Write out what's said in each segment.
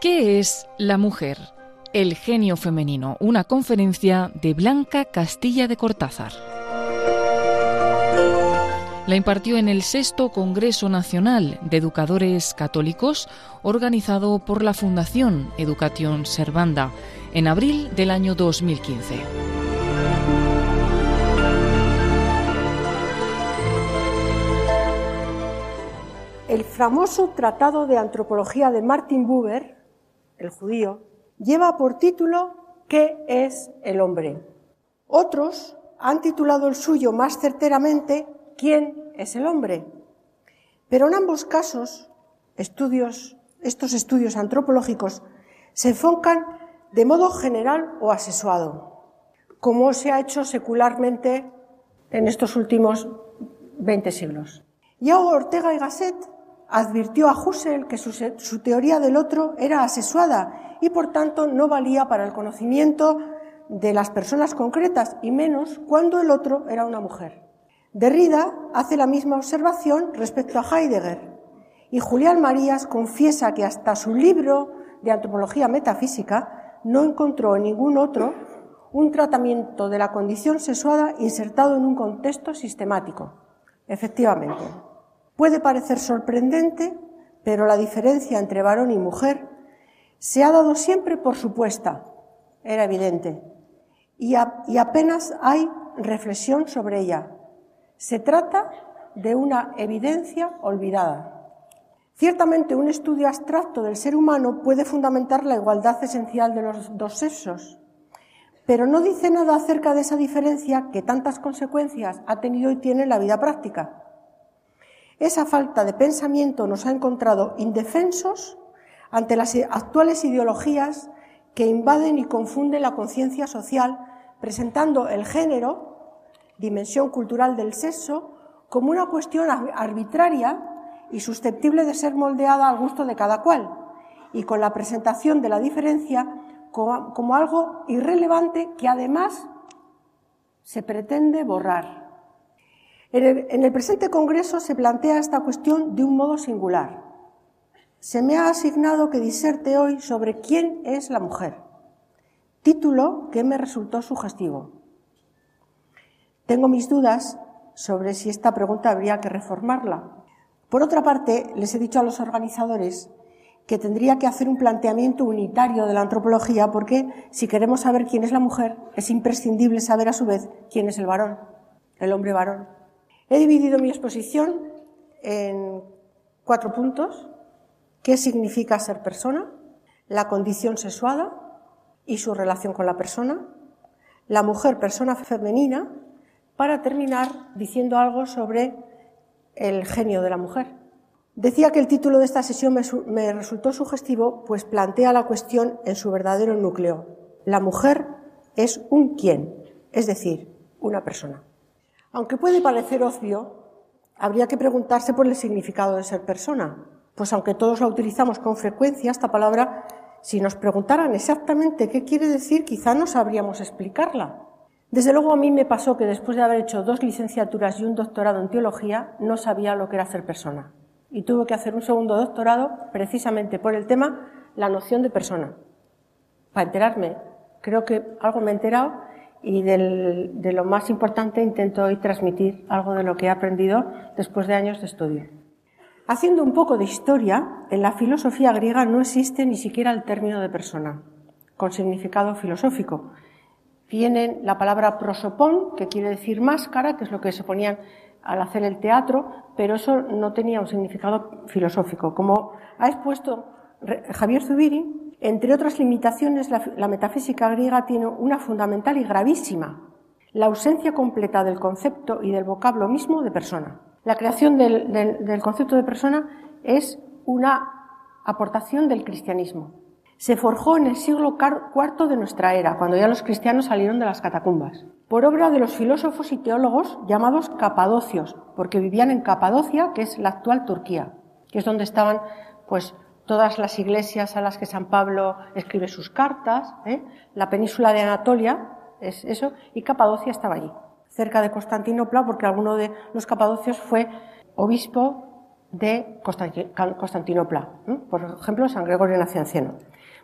¿Qué es la mujer? El genio femenino, una conferencia de Blanca Castilla de Cortázar. La impartió en el sexto Congreso Nacional de Educadores Católicos, organizado por la Fundación Educación Servanda, en abril del año 2015. El famoso Tratado de Antropología de Martin Buber el judío, lleva por título ¿Qué es el hombre? Otros han titulado el suyo más certeramente ¿Quién es el hombre? Pero en ambos casos, estudios, estos estudios antropológicos se enfocan de modo general o asesuado, como se ha hecho secularmente en estos últimos 20 siglos. Yago Ortega y Gasset advirtió a Husserl que su, teoría del otro era asesuada y por tanto no valía para el conocimiento de las personas concretas y menos cuando el otro era una mujer. Derrida hace la misma observación respecto a Heidegger y Julián Marías confiesa que hasta su libro de antropología metafísica no encontró en ningún otro un tratamiento de la condición sexuada insertado en un contexto sistemático. Efectivamente, Puede parecer sorprendente, pero la diferencia entre varón y mujer se ha dado siempre por supuesta, era evidente, y, apenas hay reflexión sobre ella. Se trata de una evidencia olvidada. Ciertamente un estudio abstracto del ser humano puede fundamentar la igualdad esencial de los dos sexos, pero no dice nada acerca de esa diferencia que tantas consecuencias ha tenido y tiene en la vida práctica. Esa falta de pensamiento nos ha encontrado indefensos ante las actuales ideologías que invaden y confunden la conciencia social, presentando el género, dimensión cultural del sexo, como una cuestión arbitraria y susceptible de ser moldeada al gusto de cada cual, y con la presentación de la diferencia como, algo irrelevante que además se pretende borrar. En el, presente Congreso se plantea esta cuestión de un modo singular. Se me ha asignado que diserte hoy sobre quién es la mujer, título que me resultó sugestivo. Tengo mis dudas sobre si esta pregunta habría que reformarla. Por otra parte, les he dicho a los organizadores que tendría que hacer un planteamiento unitario de la antropología porque si queremos saber quién es la mujer, es imprescindible saber a su vez quién es el varón, el hombre varón. He dividido mi exposición en cuatro puntos. ¿Qué significa ser persona? La condición sexuada y su relación con la persona. La mujer persona femenina. Para terminar diciendo algo sobre el genio de la mujer. Decía que el título de esta sesión me, me resultó sugestivo, pues plantea la cuestión en su verdadero núcleo. La mujer es un quién, es decir, una persona. Aunque puede parecer obvio, habría que preguntarse por el significado de ser persona, pues aunque todos la utilizamos con frecuencia, esta palabra, si nos preguntaran exactamente qué quiere decir, quizá no sabríamos explicarla. Desde luego a mí me pasó que después de haber hecho dos licenciaturas y un doctorado en teología, no sabía lo que era ser persona. Y tuve que hacer un segundo doctorado precisamente por el tema la noción de persona. Para enterarme, creo que algo me he enterado y de lo más importante intento hoy transmitir algo de lo que he aprendido después de años de estudio. Haciendo un poco de historia, en la filosofía griega no existe ni siquiera el término de persona, con significado filosófico. Tienen la palabra prosopón, que quiere decir máscara, que es lo que se ponían al hacer el teatro, pero eso no tenía un significado filosófico. Como ha expuesto Javier Zubiri, entre otras limitaciones, la, metafísica griega tiene una fundamental y gravísima, la ausencia completa del concepto y del vocablo mismo de persona. La creación del, concepto de persona es una aportación del cristianismo. Se forjó en el siglo IV de nuestra era, cuando ya los cristianos salieron de las catacumbas, por obra de los filósofos y teólogos llamados capadocios, porque vivían en Capadocia, que es la actual Turquía, que es donde estaban pues todas las iglesias a las que San Pablo escribe sus cartas, ¿eh? la península de Anatolia, es eso, y Capadocia estaba allí, cerca de Constantinopla, porque alguno de los capadocios fue obispo de Constantinopla, por ejemplo, San Gregorio Nacianceno.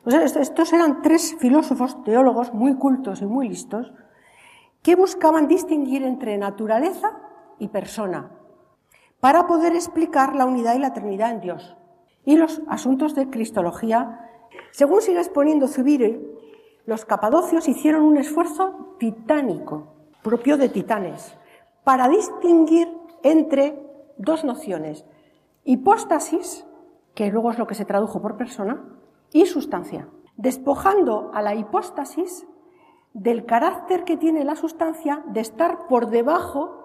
Pues estos eran tres filósofos, teólogos muy cultos y muy listos, que buscaban distinguir entre naturaleza y persona, para poder explicar la unidad y la eternidad en Dios y los asuntos de cristología. Según sigue exponiendo Zubiri, los capadocios hicieron un esfuerzo titánico, propio de titanes, para distinguir entre dos nociones, hipóstasis, que luego es lo que se tradujo por persona, y sustancia, despojando a la hipóstasis del carácter que tiene la sustancia de estar por debajo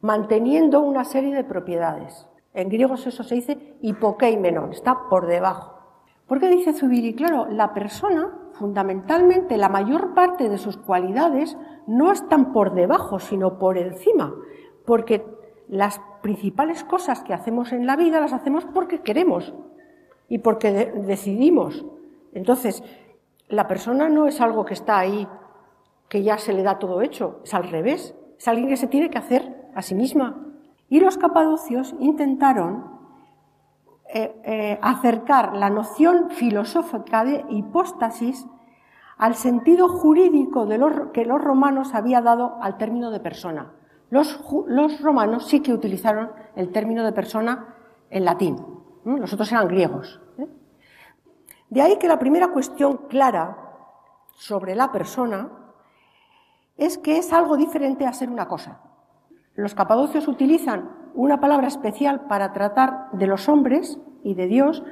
manteniendo una serie de propiedades. En griego eso se dice hipokeimenon, está por debajo. ¿Por qué dice Zubiri? Claro, la persona, fundamentalmente, la mayor parte de sus cualidades no están por debajo, sino por encima, porque las principales cosas que hacemos en la vida las hacemos porque queremos y porque decidimos. Entonces, la persona no es algo que está ahí, que ya se le da todo hecho, es al revés, es alguien que se tiene que hacer a sí misma. Y los capadocios intentaron eh, eh, acercar la noción filosófica de hipóstasis al sentido jurídico de que los romanos había dado al término de persona. Los, romanos sí que utilizaron el término de persona en latín, los otros eran griegos. ¿eh? De ahí que la primera cuestión clara sobre la persona es que es algo diferente a ser una cosa. Los capadocios utilizan una palabra especial para tratar de los hombres y de Dios,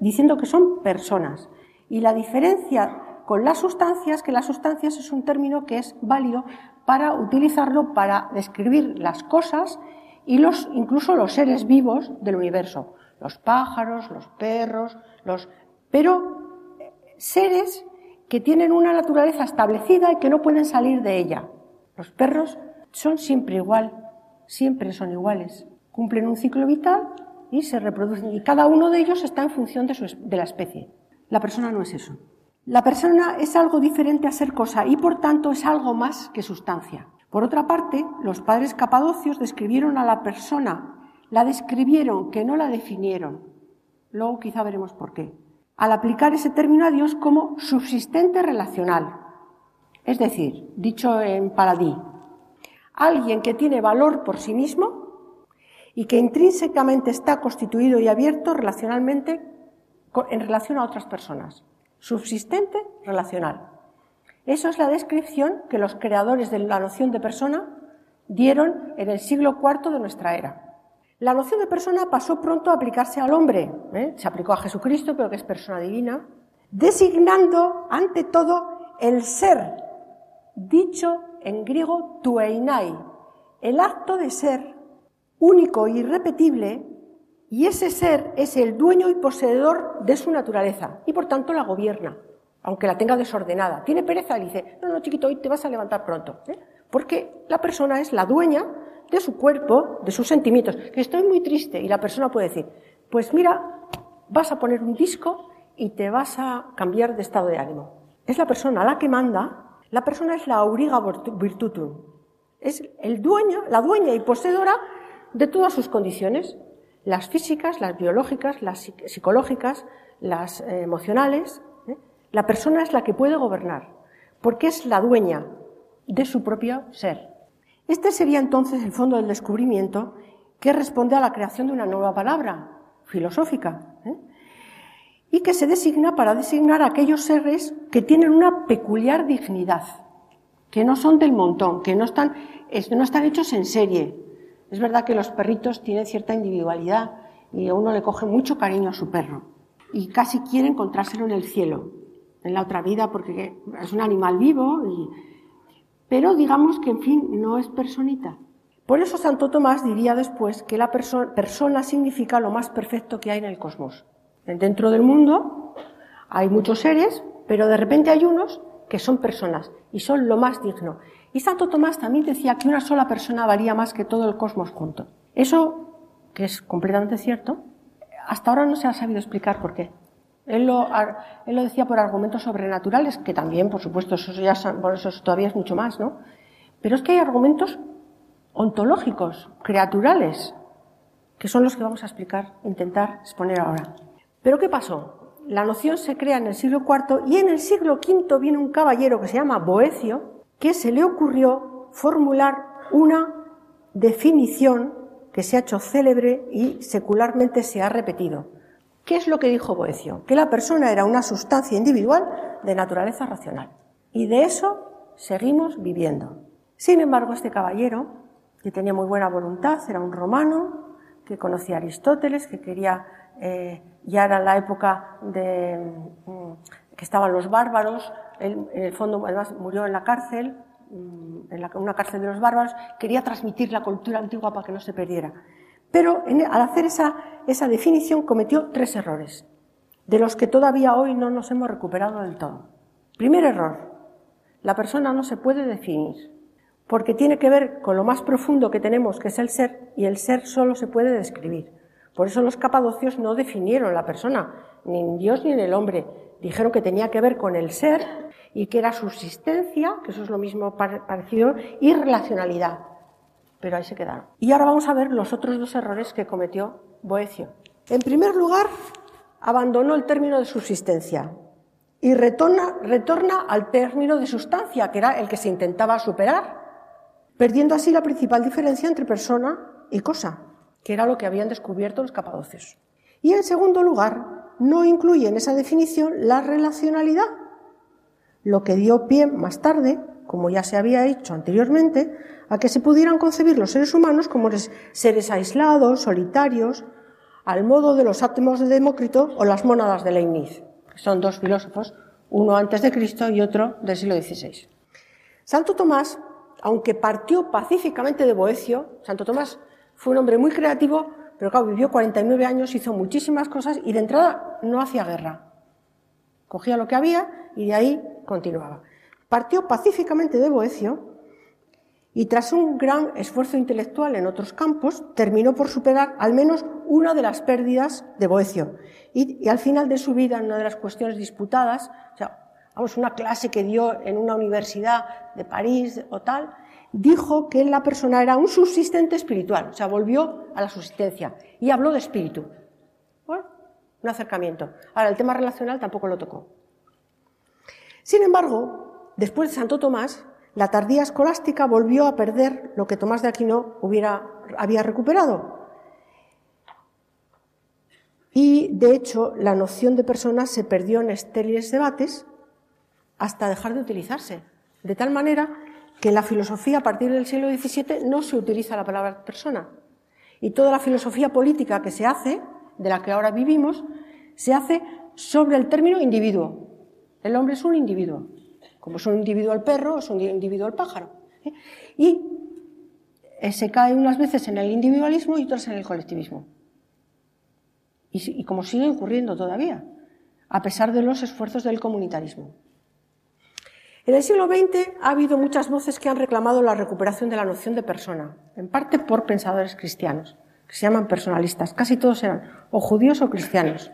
diciendo que son personas. Y la diferencia con las sustancias, que las sustancias es un término que es válido para utilizarlo para describir las cosas y los, incluso los seres vivos del universo, los pájaros, los perros, los, pero eh, seres que tienen una naturaleza establecida y que no pueden salir de ella. Los perros son siempre igual, siempre son iguales. Cumplen un ciclo vital y se reproducen. Y cada uno de ellos está en función de, la especie. La persona no es eso. La persona es algo diferente a ser cosa y por tanto es algo más que sustancia. Por otra parte, los padres capadocios describieron a la persona, la describieron, que no la definieron. Luego quizá veremos por qué. Al aplicar ese término a Dios como subsistente relacional. Es decir, dicho en paladí, alguien que tiene valor por sí mismo y que intrínsecamente está constituido y abierto relacionalmente en relación a otras personas. Subsistente relacional. Eso es la descripción que los creadores de la noción de persona dieron en el siglo IV de nuestra era. La noción de persona pasó pronto a aplicarse al hombre, ¿eh? se aplicó a Jesucristo, pero que es persona divina, designando ante todo el ser, dicho en griego tueinai, el acto de ser único e irrepetible, y ese ser es el dueño y poseedor de su naturaleza, y por tanto la gobierna, aunque la tenga desordenada. Tiene pereza y dice, no, no, chiquito, hoy te vas a levantar pronto, ¿eh? porque la persona es la dueña de su cuerpo, de sus sentimientos, que estoy muy triste, y la persona puede decir, pues mira, vas a poner un disco y te vas a cambiar de estado de ánimo. Es la persona la que manda la persona es la auriga virtutum, es el dueño, la dueña y poseedora de todas sus condiciones, las físicas, las biológicas, las psicológicas, las eh, emocionales. ¿eh? La persona es la que puede gobernar, porque es la dueña de su propio ser. Este sería entonces el fondo del descubrimiento que responde a la creación de una nueva palabra filosófica. ¿eh? Y que se designa para designar a aquellos seres que tienen una peculiar dignidad, que no son del montón, que no están, no hechos en serie. Es verdad que los perritos tienen cierta individualidad y uno le coge mucho cariño a su perro y casi quiere encontrárselo en el cielo, en la otra vida, porque es un animal vivo, y... pero digamos que, en fin, no es personita. Por eso Santo Tomás diría después que la persona significa lo más perfecto que hay en el cosmos. Dentro del mundo hay muchos seres, pero de repente hay unos que son personas y son lo más digno. Y Santo Tomás también decía que una sola persona valía más que todo el cosmos junto. Eso, que es completamente cierto, hasta ahora no se ha sabido explicar por qué. Él lo, él lo decía por argumentos sobrenaturales, que también, por supuesto, eso, ya, por eso todavía es mucho más, ¿no? Pero es que hay argumentos ontológicos, creaturales, que son los que vamos a explicar, intentar exponer ahora. Pero ¿qué pasó? La noción se crea en el siglo IV y en el siglo V viene un caballero que se llama Boecio, que se le ocurrió formular una definición que se ha hecho célebre y secularmente se ha repetido. ¿Qué es lo que dijo Boecio? Que la persona era una sustancia individual de naturaleza racional. Y de eso seguimos viviendo. Sin embargo, este caballero, que tenía muy buena voluntad, era un romano, que conocía a Aristóteles, que quería, eh, ya era la época de mm, que estaban los bárbaros, él, en el fondo además murió en la cárcel, mm, en una cárcel de los bárbaros, quería transmitir la cultura antigua para que no se perdiera. Pero al hacer esa, esa definición cometió tres errores, de los que todavía hoy no nos hemos recuperado del todo. Primer error, la persona no se puede definir porque tiene que ver con lo más profundo que tenemos, que es el ser, y el ser solo se puede describir. Por eso los capadocios no definieron la persona, ni en Dios ni en el hombre. Dijeron que tenía que ver con el ser y que era subsistencia, que eso es lo mismo parecido, y relacionalidad. Pero ahí se quedaron. Y ahora vamos a ver los otros dos errores que cometió Boecio. En primer lugar, abandonó el término de subsistencia y retorna, retorna al término de sustancia, que era el que se intentaba superar perdiendo así la principal diferencia entre persona y cosa, que era lo que habían descubierto los capadocios. Y en segundo lugar, no incluye en esa definición la relacionalidad, lo que dio pie más tarde, como ya se había hecho anteriormente, a que se pudieran concebir los seres humanos como seres aislados, solitarios, al modo de los átomos de Demócrito o las mónadas de Leibniz, que son dos filósofos, uno antes de Cristo y otro del siglo XVI. Santo Tomás aunque partió pacíficamente de Boecio, Santo Tomás fue un hombre muy creativo, pero claro, vivió 49 años, hizo muchísimas cosas y de entrada no hacía guerra. Cogía lo que había y de ahí continuaba. Partió pacíficamente de Boecio y tras un gran esfuerzo intelectual en otros campos, terminó por superar al menos una de las pérdidas de Boecio. Y, al final de su vida, en una de las cuestiones disputadas, o sea, vamos, una clase que dio en una universidad de París o tal, dijo que la persona era un subsistente espiritual, o sea, volvió a la subsistencia y habló de espíritu. Bueno, un acercamiento. Ahora, el tema relacional tampoco lo tocó. Sin embargo, después de Santo Tomás, la tardía escolástica volvió a perder lo que Tomás de Aquino hubiera, había recuperado. Y, de hecho, la noción de persona se perdió en estériles debates hasta dejar de utilizarse. De tal manera que en la filosofía a partir del siglo XVII no se utiliza la palabra persona. Y toda la filosofía política que se hace, de la que ahora vivimos, se hace sobre el término individuo. El hombre es un individuo, como es un individuo el perro, es un individuo el pájaro. ¿eh? Y eh, se cae unas veces en el individualismo y otras en el colectivismo. Y, y como sigue ocurriendo todavía, a pesar de los esfuerzos del comunitarismo. En el siglo XX ha habido muchas voces que han reclamado la recuperación de la noción de persona, en parte por pensadores cristianos, que se llaman personalistas. Casi todos eran o judíos o cristianos.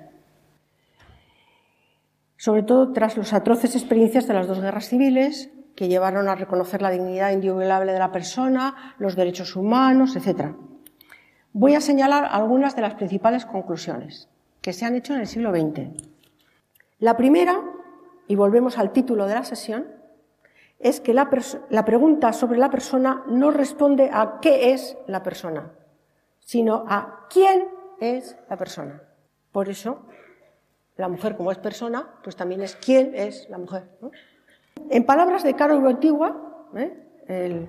Sobre todo tras las atroces experiencias de las dos guerras civiles, que llevaron a reconocer la dignidad inviolable de la persona, los derechos humanos, etc. Voy a señalar algunas de las principales conclusiones que se han hecho en el siglo XX. La primera, y volvemos al título de la sesión, es que la, pregunta sobre la persona no responde a qué es la persona, sino a quién es la persona. Por eso, la mujer como es persona, pues también es quién es la mujer. En palabras de Caro Antigua, ¿eh? el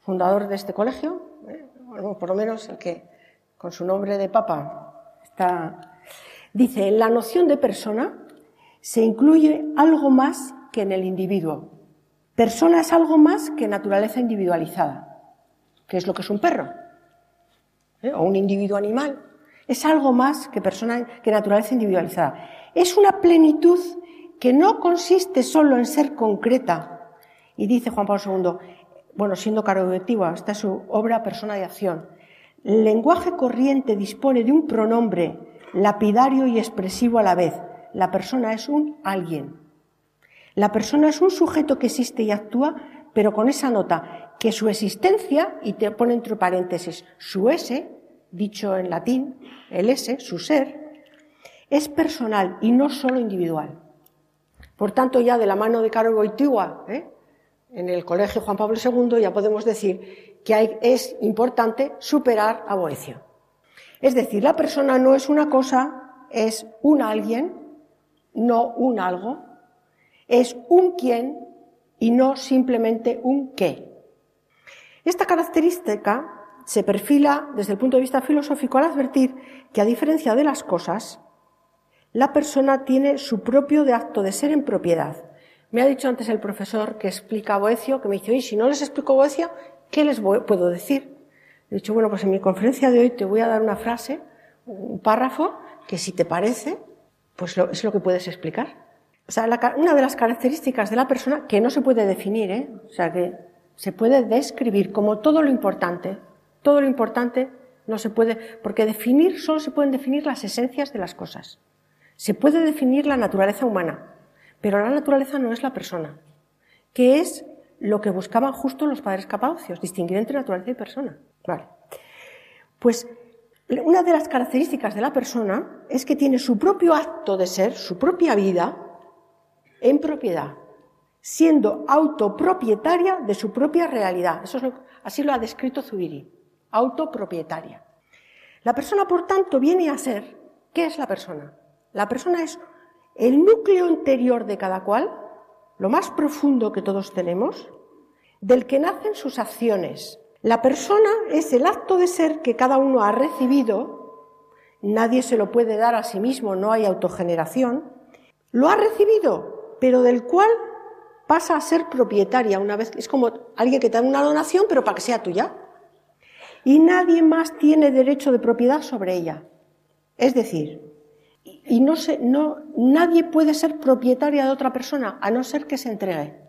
fundador de este colegio, ¿eh? por lo menos el que con su nombre de papa está, dice, en la noción de persona se incluye algo más que en el individuo, Persona es algo más que naturaleza individualizada, que es lo que es un perro, ¿eh? o un individuo animal. Es algo más que persona, que naturaleza individualizada. Es una plenitud que no consiste solo en ser concreta. Y dice Juan Pablo II, bueno, siendo caro objetiva, esta es su obra Persona de Acción. El lenguaje corriente dispone de un pronombre lapidario y expresivo a la vez. La persona es un alguien. La persona es un sujeto que existe y actúa, pero con esa nota, que su existencia, y te pone entre paréntesis su S, dicho en latín, el ese, su ser, es personal y no solo individual. Por tanto, ya de la mano de Caro Boitigua, ¿eh? en el Colegio Juan Pablo II, ya podemos decir que es importante superar a Boecio. Es decir, la persona no es una cosa, es un alguien, no un algo, es un quién y no simplemente un qué. Esta característica se perfila desde el punto de vista filosófico al advertir que, a diferencia de las cosas, la persona tiene su propio de acto de ser en propiedad. Me ha dicho antes el profesor que explica Boecio, que me dice, oye, si no les explico Boecio, ¿qué les puedo decir? He dicho, bueno, pues en mi conferencia de hoy te voy a dar una frase, un párrafo, que si te parece, pues es lo que puedes explicar. O sea, una de las características de la persona que no se puede definir, ¿eh? o sea, que se puede describir como todo lo importante. Todo lo importante no se puede, porque definir solo se pueden definir las esencias de las cosas. Se puede definir la naturaleza humana, pero la naturaleza no es la persona, que es lo que buscaban justo los padres capacios, distinguir entre naturaleza y persona. Vale. Pues una de las características de la persona es que tiene su propio acto de ser, su propia vida, en propiedad, siendo autopropietaria de su propia realidad. Eso es así lo ha descrito Zubiri, autopropietaria. La persona, por tanto, viene a ser, ¿qué es la persona? La persona es el núcleo interior de cada cual, lo más profundo que todos tenemos, del que nacen sus acciones. La persona es el acto de ser que cada uno ha recibido, nadie se lo puede dar a sí mismo, no hay autogeneración, lo ha recibido pero del cual pasa a ser propietaria una vez. Es como alguien que te da una donación, pero para que sea tuya. Y nadie más tiene derecho de propiedad sobre ella. Es decir, y no, se, no nadie puede ser propietaria de otra persona a no ser que se entregue.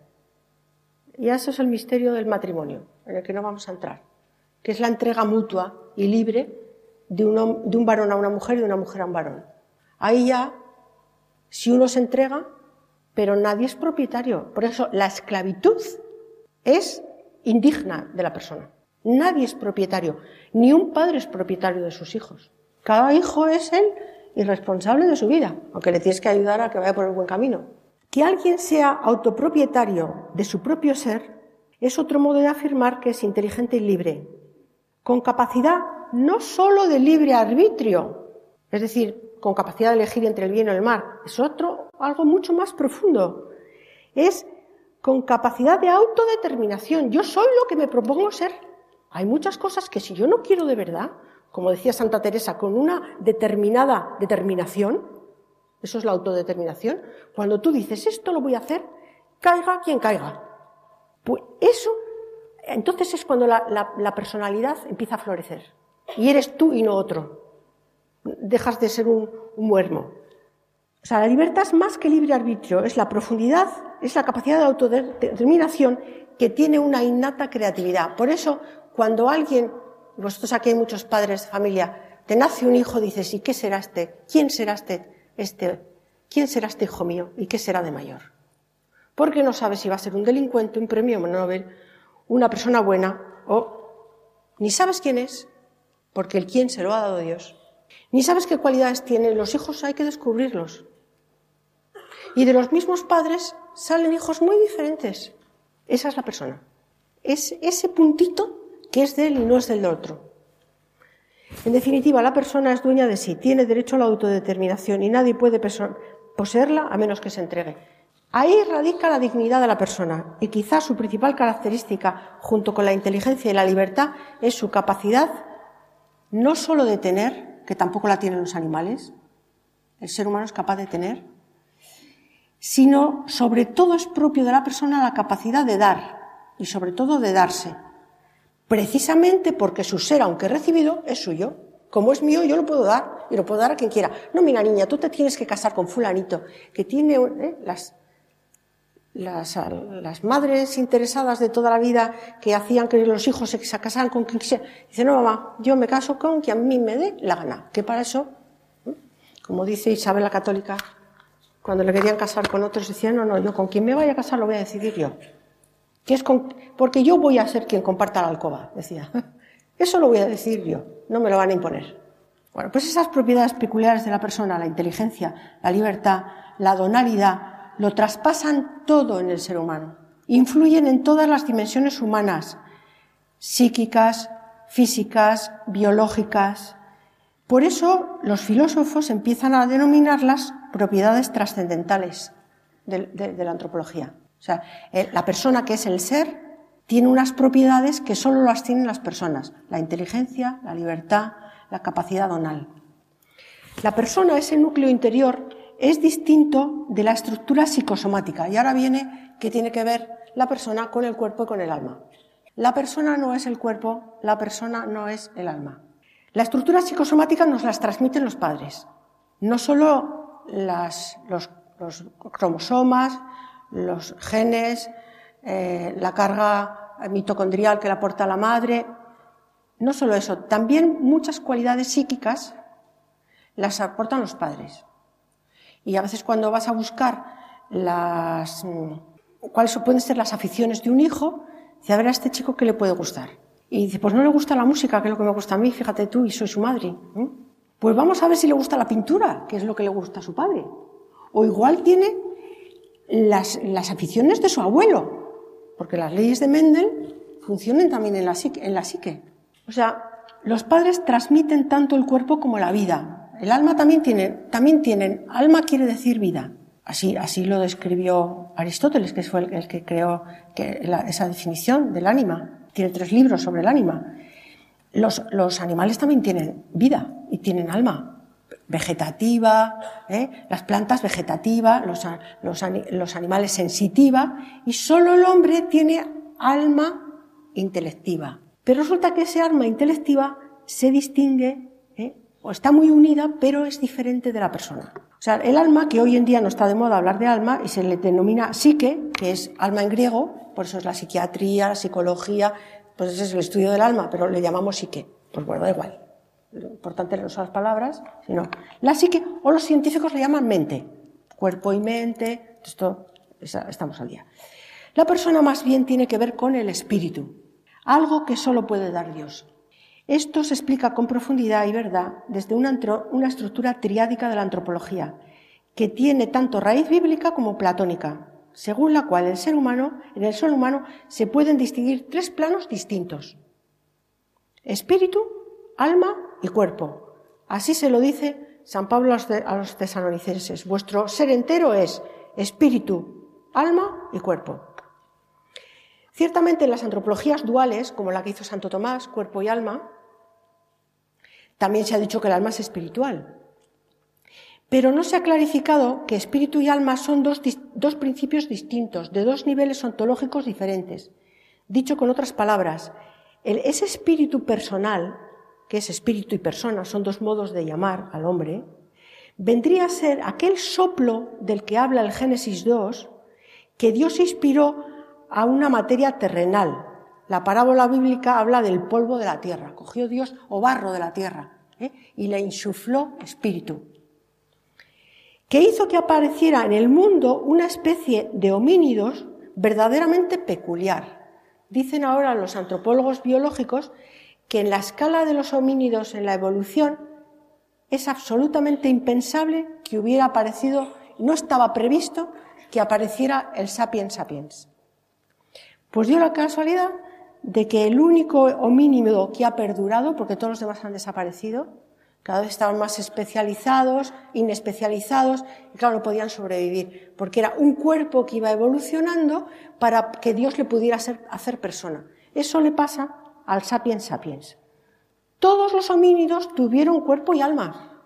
Y eso es el misterio del matrimonio, en el que no vamos a entrar, que es la entrega mutua y libre de un, de un varón a una mujer y de una mujer a un varón. Ahí ya, si uno se entrega, pero nadie es propietario. Por eso la esclavitud es indigna de la persona. Nadie es propietario, ni un padre es propietario de sus hijos. Cada hijo es el irresponsable de su vida, aunque le tienes que ayudar a que vaya por el buen camino. Que alguien sea autopropietario de su propio ser es otro modo de afirmar que es inteligente y libre, con capacidad no sólo de libre arbitrio, es decir, con capacidad de elegir entre el bien y el mal. Es otro, algo mucho más profundo. Es con capacidad de autodeterminación. Yo soy lo que me propongo ser. Hay muchas cosas que si yo no quiero de verdad, como decía Santa Teresa, con una determinada determinación, eso es la autodeterminación, cuando tú dices esto lo voy a hacer, caiga quien caiga. Pues eso, entonces es cuando la, la personalidad empieza a florecer. Y eres tú y no otro dejas de ser un, muermo. O sea, la libertad es más que libre arbitrio, es la profundidad, es la capacidad de autodeterminación que tiene una innata creatividad. Por eso, cuando alguien, vosotros aquí hay muchos padres de familia, te nace un hijo, dices, ¿y qué será este? ¿Quién será este? este? ¿Quién será este hijo mío? ¿Y qué será de mayor? Porque no sabes si va a ser un delincuente, un premio Nobel, una persona buena, o ni sabes quién es, porque el quién se lo ha dado Dios. Ni sabes qué cualidades tienen. Los hijos hay que descubrirlos. Y de los mismos padres salen hijos muy diferentes. Esa es la persona. Es ese puntito que es de él y no es del otro. En definitiva, la persona es dueña de sí, tiene derecho a la autodeterminación y nadie puede poseerla a menos que se entregue. Ahí radica la dignidad de la persona y quizás su principal característica, junto con la inteligencia y la libertad, es su capacidad no sólo de tener, que tampoco la tienen los animales, el ser humano es capaz de tener, sino sobre todo es propio de la persona la capacidad de dar y sobre todo de darse, precisamente porque su ser, aunque recibido, es suyo. Como es mío, yo lo puedo dar y lo puedo dar a quien quiera. No, mira niña, tú te tienes que casar con fulanito, que tiene ¿eh? las, las, las, madres interesadas de toda la vida que hacían que los hijos se casaran con quien quisiera. Dice, no, mamá, yo me caso con quien a mí me dé la gana. Que para eso, como dice Isabel la Católica, cuando le querían casar con otros, decía, no, no, yo con quien me vaya a casar lo voy a decidir yo. Que es con, porque yo voy a ser quien comparta la alcoba, decía. Eso lo voy a decir yo, no me lo van a imponer. Bueno, pues esas propiedades peculiares de la persona, la inteligencia, la libertad, la donalidad, lo traspasan todo en el ser humano. Influyen en todas las dimensiones humanas, psíquicas, físicas, biológicas. Por eso los filósofos empiezan a denominarlas propiedades trascendentales de, la antropología. O sea, la persona que es el ser tiene unas propiedades que solo las tienen las personas, la inteligencia, la libertad, la capacidad donal. La persona, ese núcleo interior, es distinto de la estructura psicosomática. Y ahora viene que tiene que ver la persona con el cuerpo y con el alma. La persona no es el cuerpo, la persona no es el alma. La estructura psicosomática nos las transmiten los padres. No solo los, cromosomas, los genes, eh, la carga mitocondrial que la aporta la madre, no solo eso, también muchas cualidades psíquicas las aportan los padres. Y a veces cuando vas a buscar las, cuáles pueden ser las aficiones de un hijo, dice, a ver a este chico qué le puede gustar. Y dice, pues no le gusta la música, que es lo que me gusta a mí, fíjate tú, y soy su madre. Pues vamos a ver si le gusta la pintura, que es lo que le gusta a su padre. O igual tiene las, las aficiones de su abuelo, porque las leyes de Mendel funcionan también en la En la psique. O sea, los padres transmiten tanto el cuerpo como la vida. El alma también tiene, también tienen, alma quiere decir vida. Así, así lo describió Aristóteles, que fue el, que creó esa definición del ánima. Tiene tres libros sobre el ánima. Los, los animales también tienen vida y tienen alma vegetativa, ¿eh? las plantas vegetativa, los, los, los animales sensitiva, y solo el hombre tiene alma intelectiva. Pero resulta que ese alma intelectiva se distingue. O está muy unida, pero es diferente de la persona. O sea, el alma, que hoy en día no está de moda hablar de alma y se le denomina psique, que es alma en griego, por eso es la psiquiatría, la psicología, pues ese es el estudio del alma, pero le llamamos psique. Pues bueno, da igual. Lo importante no son las palabras, sino la psique, o los científicos le llaman mente. Cuerpo y mente, esto estamos al día. La persona más bien tiene que ver con el espíritu algo que solo puede dar Dios. Esto se explica con profundidad y verdad desde una, estructura triádica de la antropología, que tiene tanto raíz bíblica como platónica, según la cual el ser humano, en el ser humano se pueden distinguir tres planos distintos. Espíritu, alma y cuerpo. Así se lo dice San Pablo a los tesalonicenses. Vuestro ser entero es espíritu, alma y cuerpo. Ciertamente en las antropologías duales, como la que hizo Santo Tomás, cuerpo y alma, también se ha dicho que el alma es espiritual. Pero no se ha clarificado que espíritu y alma son dos, principios distintos, de dos niveles ontológicos diferentes. Dicho con otras palabras, el, ese espíritu personal, que es espíritu y persona, son dos modos de llamar al hombre, vendría a ser aquel soplo del que habla el Génesis 2, que Dios inspiró a una materia terrenal. La parábola bíblica habla del polvo de la tierra. Cogió Dios o barro de la tierra ¿eh? y le insufló espíritu. Que hizo que apareciera en el mundo una especie de homínidos verdaderamente peculiar. Dicen ahora los antropólogos biológicos que en la escala de los homínidos en la evolución es absolutamente impensable que hubiera aparecido, no estaba previsto que apareciera el sapiens sapiens. Pues dio la casualidad de que el único homínido que ha perdurado, porque todos los demás han desaparecido, cada vez estaban más especializados, inespecializados, y claro, no podían sobrevivir, porque era un cuerpo que iba evolucionando para que Dios le pudiera hacer, persona. Eso le pasa al sapiens sapiens. Todos los homínidos tuvieron cuerpo y alma,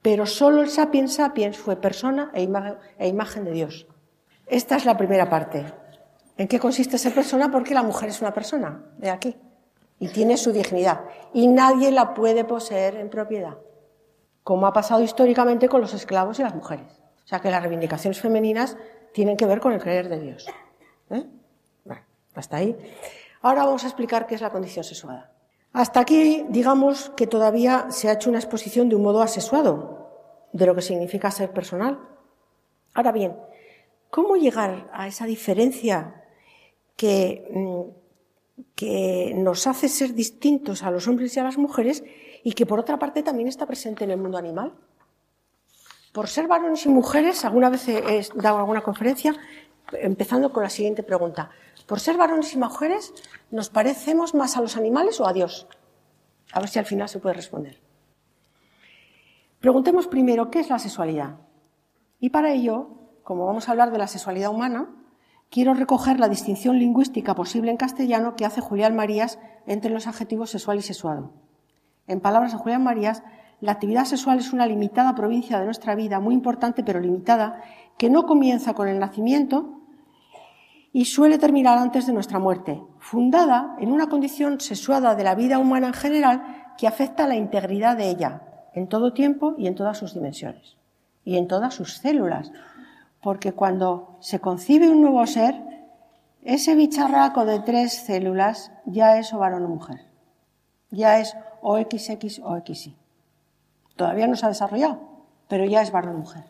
pero solo el sapiens sapiens fue persona e, e imagen de Dios. Esta es la primera parte. ¿En qué consiste ser persona? Porque la mujer es una persona, de aquí, y tiene su dignidad, y nadie la puede poseer en propiedad, como ha pasado históricamente con los esclavos y las mujeres. O sea que las reivindicaciones femeninas tienen que ver con el creer de Dios. ¿Eh? Bueno, hasta ahí. Ahora vamos a explicar qué es la condición sexuada. Hasta aquí, digamos que todavía se ha hecho una exposición de un modo asexuado de lo que significa ser personal. Ahora bien, ¿cómo llegar a esa diferencia que mm, que nos hace ser distintos a los hombres y a las mujeres y que por otra parte también está presente en el mundo animal. Por ser varones y mujeres, alguna vez he dado alguna conferencia empezando con la siguiente pregunta. Por ser varones y mujeres, ¿nos parecemos más a los animales o a Dios? A ver si al final se puede responder. Preguntemos primero qué es la sexualidad. Y para ello, como vamos a hablar de la sexualidad humana, quiero recoger la distinción lingüística posible en castellano que hace Julián Marías entre los adjetivos sexual y sexuado. En palabras de Julián Marías, la actividad sexual es una limitada provincia de nuestra vida, muy importante pero limitada, que no comienza con el nacimiento y suele terminar antes de nuestra muerte, fundada en una condición sexuada de la vida humana en general que afecta a la integridad de ella, en todo tiempo y en todas sus dimensiones, y en todas sus células, porque cuando se concibe un nuevo ser, ese bicharraco de tres células ya es o varón o mujer, ya es o XX o XY. Todavía no se ha desarrollado, pero ya es varón o mujer.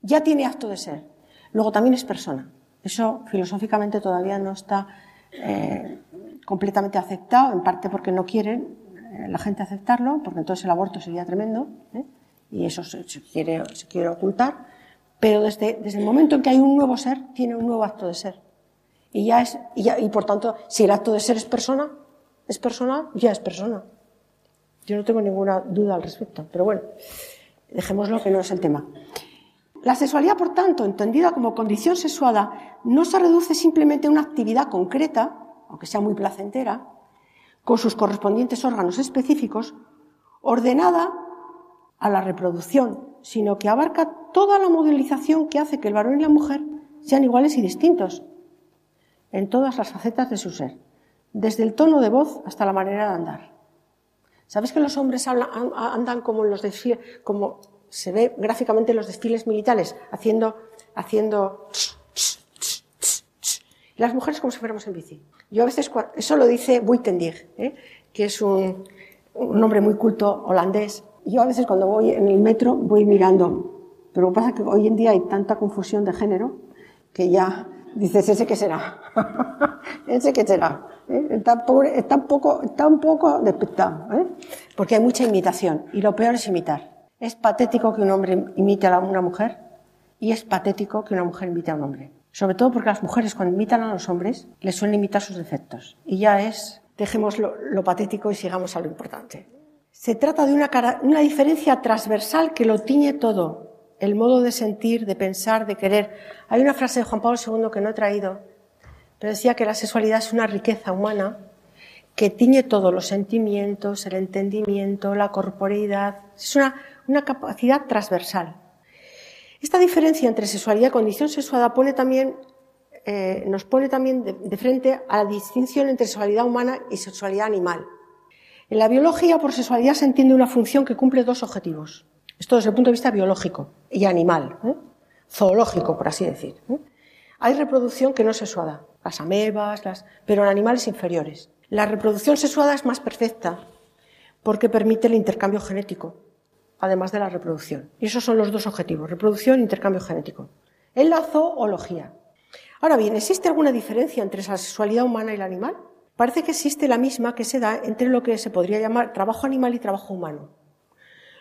Ya tiene acto de ser. Luego también es persona. Eso filosóficamente todavía no está eh, completamente aceptado, en parte porque no quieren eh, la gente aceptarlo, porque entonces el aborto sería tremendo, ¿eh? y eso se, quiere, se quiere ocultar, pero desde, desde, el momento en que hay un nuevo ser, tiene un nuevo acto de ser. Y ya es, y, y por tanto, si el acto de ser es persona, es persona, ya es persona. Yo no tengo ninguna duda al respecto, pero bueno, dejémoslo que no es el tema. La sexualidad, por tanto, entendida como condición sexuada, no se reduce simplemente a una actividad concreta, aunque sea muy placentera, con sus correspondientes órganos específicos, ordenada a la reproducción, sino que abarca toda la modelización que hace que el varón y la mujer sean iguales y distintos en todas las facetas de su ser, desde el tono de voz hasta la manera de andar. ¿Sabes que los hombres andan como los desfiles, como se ve gráficamente en los desfiles militares, haciendo, haciendo, las mujeres como si fuéramos en bici. Yo a veces, eso lo dice Buitendig, ¿eh? que es un, un hombre muy culto holandés. Yo a veces cuando voy en el metro voy mirando, pero lo que pasa es que hoy en día hay tanta confusión de género que ya dices, ese que será, ese que será. ¿eh? Está, un poco, despistado, ¿eh? porque hay mucha imitación y lo peor es imitar. Es patético que un hombre imite a una mujer y es patético que una mujer imite a un hombre. Sobre todo porque las mujeres cuando imitan a los hombres les suelen imitar sus defectos. Y ya es, dejemos lo, patético y sigamos a lo importante. Se trata de una, una diferencia transversal que lo tiñe todo. El modo de sentir, de pensar, de querer. Hay una frase de Juan Pablo II que no he traído, pero decía que la sexualidad es una riqueza humana que tiñe todo, los sentimientos, el entendimiento, la corporeidad. Es una, una capacidad transversal. Esta diferencia entre sexualidad y condición sexuada pone también, eh, nos pone también de, frente a la distinción entre sexualidad humana y sexualidad animal. En la biología, por sexualidad se entiende una función que cumple dos objetivos. Esto desde el punto de vista biológico y animal, ¿eh? zoológico, por así decir. ¿eh? Hay reproducción que no es sexuada, las amebas, las... pero en animales inferiores. La reproducción sexuada es más perfecta porque permite el intercambio genético además de la reproducción. Y esos son los dos objetivos, reproducción e intercambio genético. En la zoología. Ahora bien, ¿existe alguna diferencia entre la sexualidad humana y la animal? Parece que existe la misma que se da entre lo que se podría llamar trabajo animal y trabajo humano.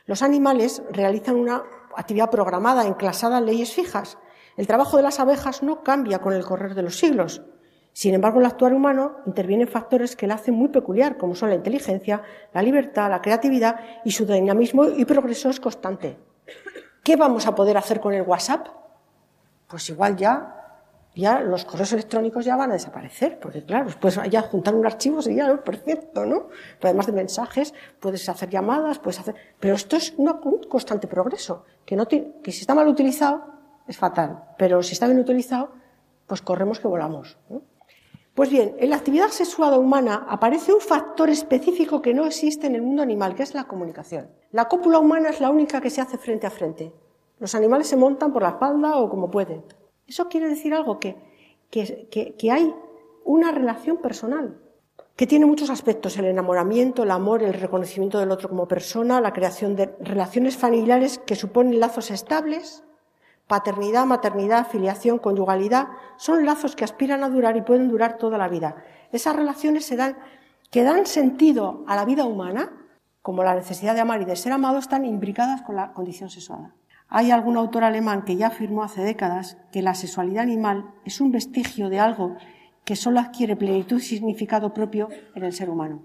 Los animales realizan una actividad programada, enclasada en leyes fijas. El trabajo de las abejas no cambia con el correr de los siglos. Sin embargo, el actuar humano interviene factores que la hacen muy peculiar, como son la inteligencia, la libertad, la creatividad y su dinamismo y progreso es constante. ¿Qué vamos a poder hacer con el WhatsApp? Pues igual ya, ya los correos electrónicos ya van a desaparecer, porque claro, después ya juntar un archivo sería perfecto, ¿no? Pero además de mensajes, puedes hacer llamadas, puedes hacer, pero esto es un constante progreso, que no que si está mal utilizado es fatal, pero si está bien utilizado, pues corremos que volamos. Pues bien, en la actividad sexual humana aparece un factor específico que no existe en el mundo animal, que es la comunicación. La cópula humana es la única que se hace frente a frente. Los animales se montan por la espalda o como pueden. Eso quiere decir algo, que, que, hay una relación personal, que tiene muchos aspectos, el enamoramiento, el amor, el reconocimiento del otro como persona, la creación de relaciones familiares que suponen lazos estables, Paternidad, maternidad, filiación, conyugalidad son lazos que aspiran a durar y pueden durar toda la vida. Esas relaciones se dan, que dan sentido a la vida humana, como la necesidad de amar y de ser amado, están imbricadas con la condición sexual. Hay algún autor alemán que ya afirmó hace décadas que la sexualidad animal es un vestigio de algo que solo adquiere plenitud y significado propio en el ser humano.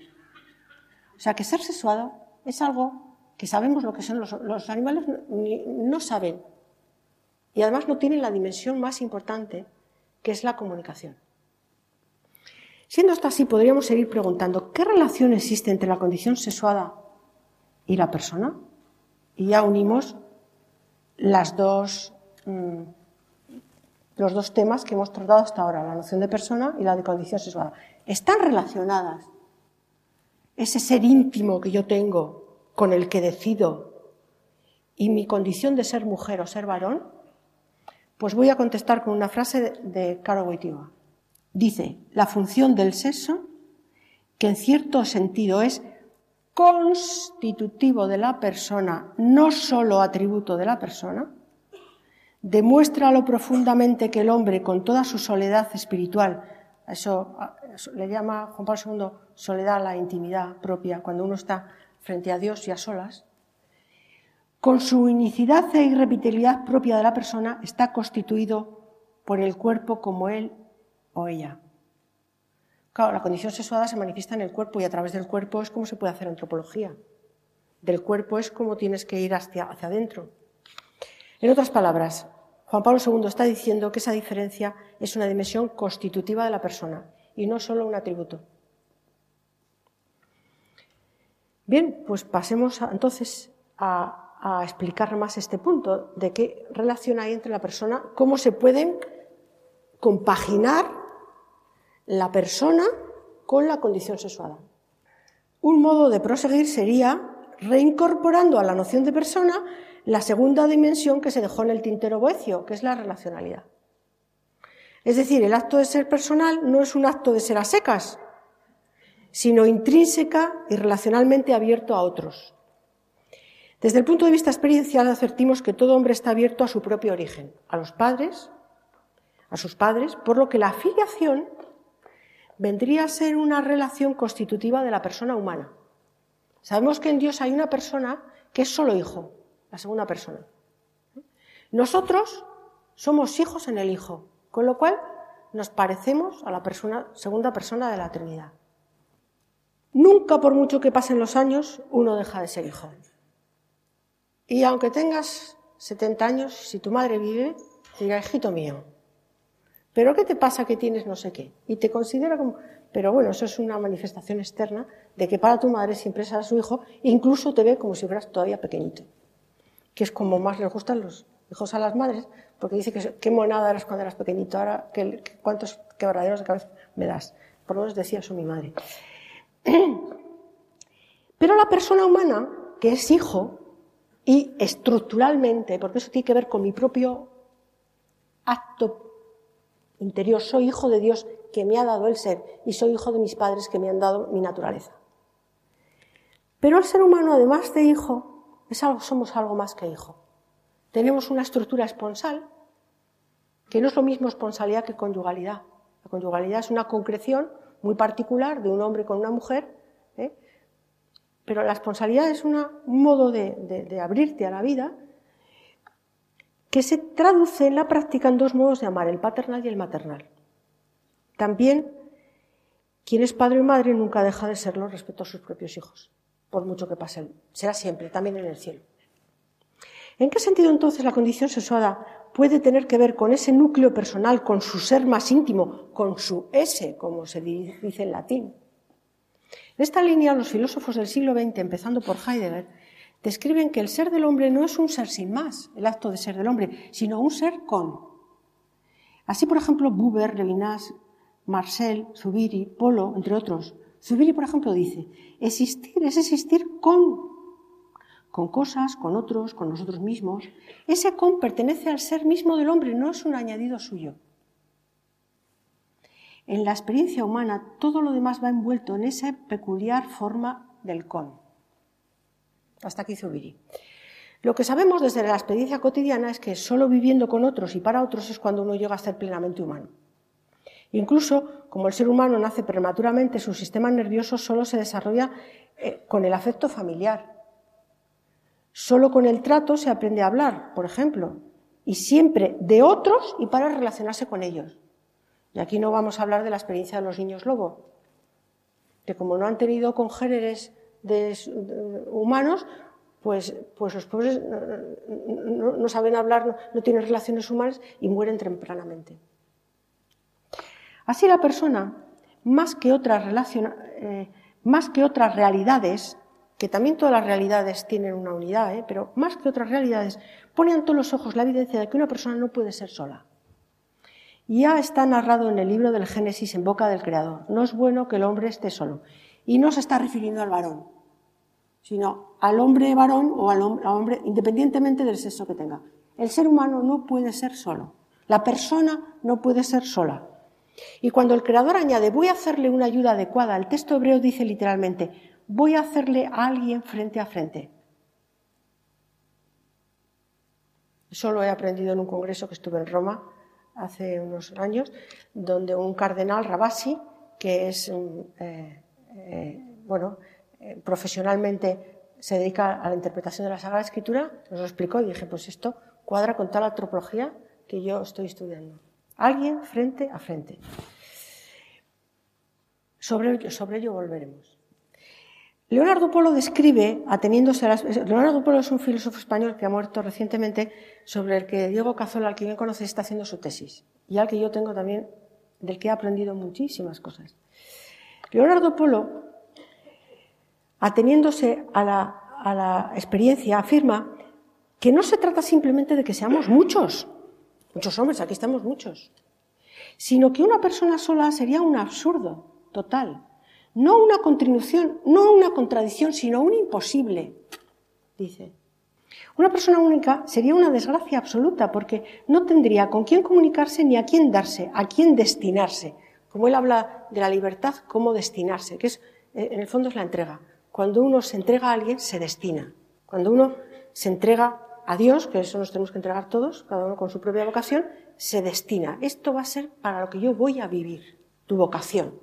O sea, que ser sexuado es algo que sabemos lo que son los, animales, no saben. Y además no tienen la dimensión más importante, que es la comunicación. Siendo esto así, podríamos seguir preguntando, ¿qué relación existe entre la condición sexuada y la persona? Y ya unimos las dos, mm, los dos temas que hemos tratado hasta ahora, la noción de persona y la de condición sexual. Están relacionadas. Ese ser íntimo que yo tengo, con el que decido, y mi condición de ser mujer o ser varón, pues voy a contestar con una frase de Caro Wojtyła. Dice, la función del sexo, que en cierto sentido es constitutivo de la persona, no solo atributo de la persona, demuestra lo profundamente que el hombre, con toda su soledad espiritual, eso, le llama Juan Pablo II soledad la intimidad propia, cuando uno está frente a Dios y a solas, con su unicidad e irrepetibilidad propia de la persona, está constituido por el cuerpo como él o ella. Claro, la condición sexuada se manifiesta en el cuerpo y a través del cuerpo es como se puede hacer antropología. Del cuerpo es como tienes que ir hacia, hacia adentro. En otras palabras, Juan Pablo II está diciendo que esa diferencia es una dimensión constitutiva de la persona y no solo un atributo. Bien, pues pasemos entonces a, a, explicar más este punto de qué relación hay entre la persona, cómo se pueden compaginar la persona con la condición sexual. Un modo de proseguir sería reincorporando a la noción de persona la segunda dimensión que se dejó en el tintero boecio, que es la relacionalidad. Es decir, el acto de ser personal no es un acto de ser a secas, sino intrínseca y relacionalmente abierto a otros. Desde el punto de vista experiencial advertimos que todo hombre está abierto a su propio origen, a los padres, a sus padres, por lo que la afiliación vendría a ser una relación constitutiva de la persona humana. Sabemos que en Dios hay una persona que es solo hijo, la segunda persona. Nosotros somos hijos en el Hijo, con lo cual nos parecemos a la segunda persona de la Trinidad. Nunca, por mucho que pasen los años, uno deja de ser hijo. Y aunque tengas 70 años, si tu madre vive, dirá, hijito mío, ¿Pero qué te pasa que tienes no sé qué? Y te considera como... Pero bueno, eso es una manifestación externa de que para tu madre siempre será su hijo, incluso te ve como si fueras todavía pequeñito. Que es como más les gustan los hijos a las madres, porque dice que qué monada eras cuando eras pequeñito, ahora que, cuántos quebraderos de cabeza me das. Por lo menos decía eso mi madre. Pero la persona humana, que es hijo, y estructuralmente, porque eso tiene que ver con mi propio acto interior, soy hijo de Dios que me ha dado el ser y soy hijo de mis padres que me han dado mi naturaleza. Pero el ser humano, además de hijo, es algo, somos algo más que hijo. Tenemos una estructura esponsal, que no es lo mismo esponsalidad que conyugalidad. La conyugalidad es una concreción muy particular de un hombre con una mujer, ¿eh? pero la esponsalidad es un modo de abrirte a la vida que se traduce en la práctica en dos modos de amar, el paternal y el maternal. También, quien es padre y madre nunca deja de serlo respecto a sus propios hijos, por mucho que pase. Será siempre, también en el cielo. ¿En qué sentido entonces la condición sexuada puede tener que ver con ese núcleo personal, con su ser más íntimo, con su ese, como se dice en latín? En esta línea, los filósofos del siglo XX, empezando por Heidegger, describen que el ser del hombre no es un ser sin más, el acto de ser del hombre, sino un ser con. Así, por ejemplo, Buber, Levinas, Marcel, Zubiri, Polo, entre otros. Zubiri, por ejemplo, dice, existir es existir con, con cosas, con otros, con nosotros mismos. Ese con pertenece al ser mismo del hombre, no es un añadido suyo. En la experiencia humana, todo lo demás va envuelto en esa peculiar forma del con. Hasta aquí Zubiri. Lo que sabemos desde la experiencia cotidiana es que solo viviendo con otros y para otros es cuando uno llega a ser plenamente humano. Incluso, como el ser humano nace prematuramente, su sistema nervioso solo se desarrolla eh, con el afecto familiar. Solo con el trato se aprende a hablar, por ejemplo, y siempre de otros y para relacionarse con ellos. Y aquí no vamos a hablar de la experiencia de los niños lobo, que como no han tenido congéneres de, humanos, pues, pues, los pobres no, saben hablar, no, tienen relaciones humanas y mueren tempranamente. Así la persona, más que otras, eh, más que otras realidades, que también todas las realidades tienen una unidad, ¿eh? pero más que otras realidades, pone ante los ojos la evidencia de que una persona no puede ser sola. Ya está narrado en el libro del Génesis en boca del Creador. No es bueno que el hombre esté solo. Y no se está refiriendo al varón, sino al hombre varón o al hombre, independientemente del sexo que tenga. El ser humano no puede ser solo. La persona no puede ser sola. Y cuando el Creador añade, voy a hacerle una ayuda adecuada, el texto hebreo dice literalmente, voy a hacerle a alguien frente a frente. Eso lo he aprendido en un congreso que estuve en Roma hace unos años, donde un cardenal, Rabasi, que es, eh, eh, bueno, eh, profesionalmente se dedica a la interpretación de la Sagrada Escritura, nos lo explicó y dije, pues esto cuadra con tal antropología que yo estoy estudiando. Alguien frente a frente. Sobre, sobre ello volveremos. Leonardo Polo describe, ateniéndose a las... Leonardo Polo es un filósofo español que ha muerto recientemente, sobre el que Diego Cazola, al que bien conoce, está haciendo su tesis, y al que yo tengo también, del que he aprendido muchísimas cosas. Leonardo Polo, ateniéndose a la, a la experiencia, afirma que no se trata simplemente de que seamos muchos, muchos hombres, aquí estamos muchos, sino que una persona sola sería un absurdo total no una contribución, no una contradicción, sino un imposible, dice. Una persona única sería una desgracia absoluta porque no tendría con quién comunicarse ni a quién darse, a quién destinarse. Como él habla de la libertad, cómo destinarse, que es, eh, en el fondo es la entrega. Cuando uno se entrega a alguien, se destina. Cuando uno se entrega a Dios, que eso nos tenemos que entregar todos, cada uno con su propia vocación, se destina. Esto va a ser para lo que yo voy a vivir, tu vocación